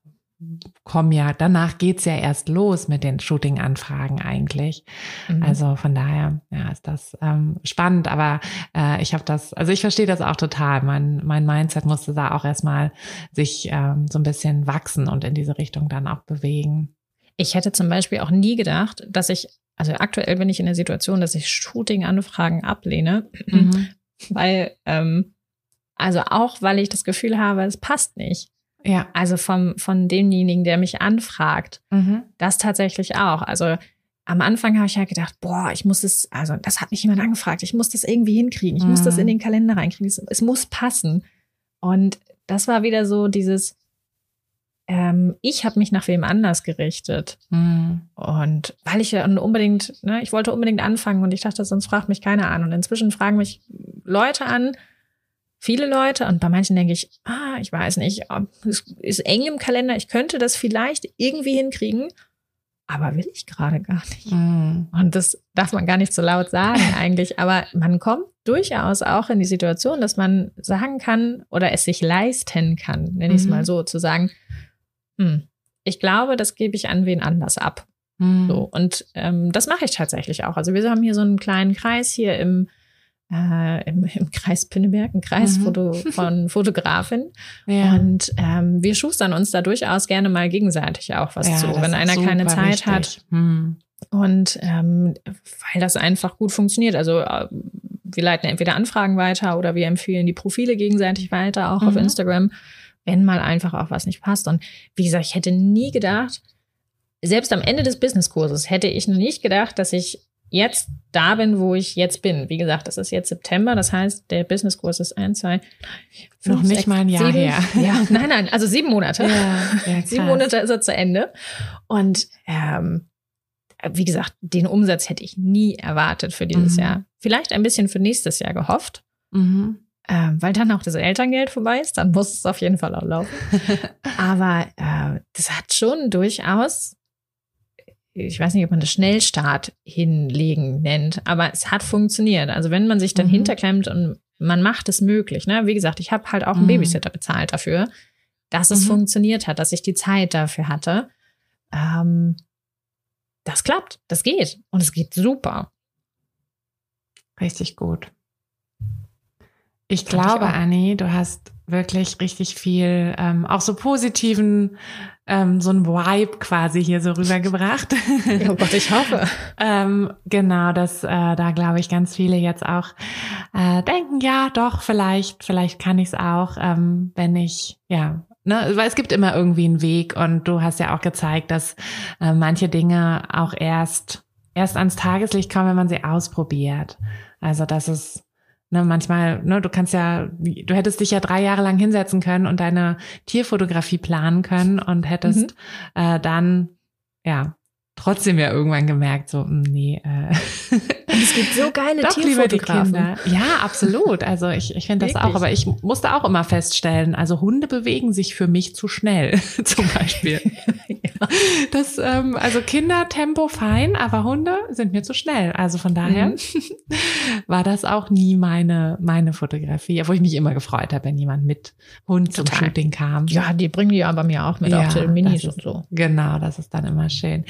A: kommen ja, danach geht's ja erst los mit den Shooting-Anfragen eigentlich. Mhm. Also von daher, ja, ist das ähm, spannend, aber äh, ich habe das, also ich verstehe das auch total. Mein, mein Mindset musste da auch erstmal sich ähm, so ein bisschen wachsen und in diese Richtung dann auch bewegen.
B: Ich hätte zum Beispiel auch nie gedacht, dass ich, also aktuell bin ich in der Situation, dass ich Shooting-Anfragen ablehne, mhm. weil, ähm, also auch, weil ich das Gefühl habe, es passt nicht. Ja. Also vom, von demjenigen, der mich anfragt. Mhm. Das tatsächlich auch. Also am Anfang habe ich ja gedacht, boah, ich muss das, also das hat mich jemand angefragt, ich muss das irgendwie hinkriegen, ich mhm. muss das in mhm. den Kalender reinkriegen, es, es, muss passen. Und das war wieder so dieses, ähm, ich habe mich nach wem anders gerichtet. Mhm. Und weil ich ja unbedingt, ne, ich wollte unbedingt anfangen und ich dachte, sonst fragt mich keiner an. Und inzwischen fragen mich Leute an, viele Leute und bei manchen denke ich, ah, ich weiß nicht, es ist eng im Kalender, ich könnte das vielleicht irgendwie hinkriegen, aber will ich gerade gar nicht. Mm. Und das darf man gar nicht so laut sagen eigentlich, aber man kommt durchaus auch in die Situation, dass man sagen kann oder es sich leisten kann, nenne ich es mal mhm. so, zu sagen, hm, ich glaube, das gebe ich an wen anders ab. Mm. So, und ähm, das mache ich tatsächlich auch. Also wir haben hier so einen kleinen Kreis hier im äh, im, im Kreis Pinneberg, ein Kreis mhm. von Fotografin. Ja. Und ähm, wir schustern uns da durchaus gerne mal gegenseitig auch was ja, zu, wenn einer keine Zeit wichtig. hat. Mhm. Und ähm, weil das einfach gut funktioniert. Also äh, wir leiten entweder Anfragen weiter oder wir empfehlen die Profile gegenseitig weiter, auch mhm. auf Instagram, wenn mal einfach auch was nicht passt. Und wie gesagt, ich hätte nie gedacht, selbst am Ende des Businesskurses hätte ich noch nicht gedacht, dass ich jetzt da bin, wo ich jetzt bin. Wie gesagt, das ist jetzt September, das heißt, der Businesskurs ist ein, zwei,
A: fünf, noch nicht sechs, mal ein Jahr
B: sieben,
A: her.
B: Ja, nein, nein, also sieben Monate. Ja, ja, sieben Monate ist er zu Ende. Und ähm, wie gesagt, den Umsatz hätte ich nie erwartet für dieses mhm. Jahr. Vielleicht ein bisschen für nächstes Jahr gehofft. Mhm. Ähm, weil dann auch das Elterngeld vorbei ist, dann muss es auf jeden Fall auch laufen. Aber äh, das hat schon durchaus ich weiß nicht, ob man das Schnellstart hinlegen nennt, aber es hat funktioniert. Also wenn man sich dann mhm. hinterklemmt und man macht es möglich. Ne? Wie gesagt, ich habe halt auch einen mhm. Babysitter bezahlt dafür, dass es mhm. funktioniert hat, dass ich die Zeit dafür hatte. Ähm, das klappt, das geht und es geht super.
A: Richtig gut. Ich glaube, ich Anni, du hast wirklich richtig viel, ähm, auch so positiven, ähm, so ein Vibe quasi hier so rübergebracht.
B: oh Gott, ich hoffe.
A: ähm, genau, dass äh, da glaube ich ganz viele jetzt auch äh, denken, ja, doch, vielleicht, vielleicht kann ich es auch, ähm, wenn ich, ja, Ne, weil es gibt immer irgendwie einen Weg und du hast ja auch gezeigt, dass äh, manche Dinge auch erst erst ans Tageslicht kommen, wenn man sie ausprobiert. Also dass es Ne, manchmal, ne, du kannst ja, du hättest dich ja drei Jahre lang hinsetzen können und deine Tierfotografie planen können und hättest mhm. äh, dann, ja, trotzdem ja irgendwann gemerkt, so, hm, nee. Äh,
B: Und es gibt so geile Doch, Tierfotografen.
A: Ja, absolut. Also ich, ich finde das auch, aber ich musste auch immer feststellen, also Hunde bewegen sich für mich zu schnell, zum Beispiel. ja. Das, ähm, also Kindertempo fein, aber Hunde sind mir zu schnell. Also von daher mhm. war das auch nie meine, meine Fotografie, obwohl ich mich immer gefreut habe, wenn jemand mit Hund Total. zum Shooting kam.
B: Ja, die bringen die ja bei mir auch mit, ja, auch zu Minis
A: ist,
B: und so.
A: Genau, das ist dann immer schön.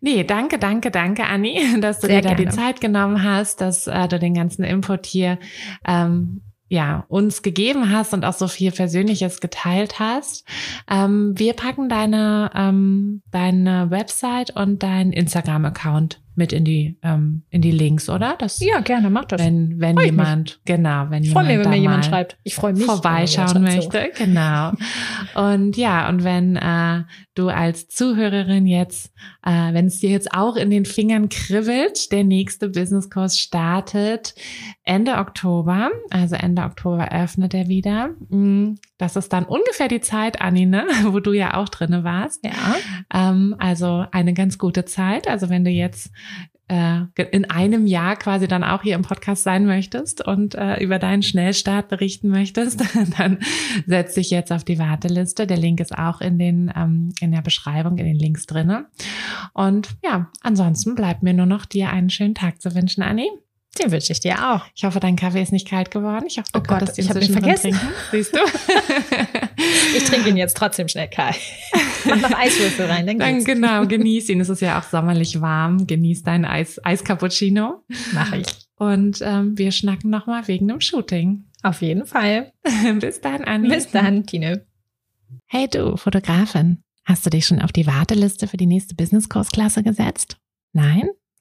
A: Nee, danke, danke, danke, Anni, dass du Sehr dir da gerne. die Zeit genommen hast, dass äh, du den ganzen Input hier ähm, ja, uns gegeben hast und auch so viel Persönliches geteilt hast. Ähm, wir packen deine, ähm, deine Website und dein Instagram-Account mit in die ähm, in die Links, oder?
B: Das, ja, gerne, mach das.
A: Wenn wenn jemand genau, wenn
B: ich
A: jemand
B: mir, wenn mir jemand schreibt. Ich freue mich,
A: vorbeischauen möchte, so. genau. und ja, und wenn äh, du als Zuhörerin jetzt, äh, wenn es dir jetzt auch in den Fingern kribbelt, der nächste Businesskurs startet Ende Oktober, also Ende Oktober öffnet er wieder. Mm, das ist dann ungefähr die Zeit, Anni, ne? wo du ja auch drinne warst.
B: Ja.
A: Ähm, also eine ganz gute Zeit. Also wenn du jetzt äh, in einem Jahr quasi dann auch hier im Podcast sein möchtest und äh, über deinen Schnellstart berichten möchtest, dann setz dich jetzt auf die Warteliste. Der Link ist auch in den ähm, in der Beschreibung, in den Links drinne. Und ja, ansonsten bleibt mir nur noch dir einen schönen Tag zu wünschen, Anni.
B: Den wünsche ich dir auch.
A: Ich hoffe, dein Kaffee ist nicht kalt geworden. Ich hoffe,
B: du oh Gott, ich habe ihn vergessen. Trinken.
A: Siehst du?
B: ich trinke ihn jetzt trotzdem schnell kalt. Mach noch Eiswürfel rein,
A: dann, dann Genau, genieß ihn. Es ist ja auch sommerlich warm. Genieß deinen Eis, Eiscappuccino.
B: Mach ich.
A: Und ähm, wir schnacken nochmal wegen dem Shooting.
B: Auf jeden Fall.
A: Bis dann, Anni.
B: Bis dann, Tine.
A: Hey du, Fotografin. Hast du dich schon auf die Warteliste für die nächste Business-Kursklasse gesetzt? Nein?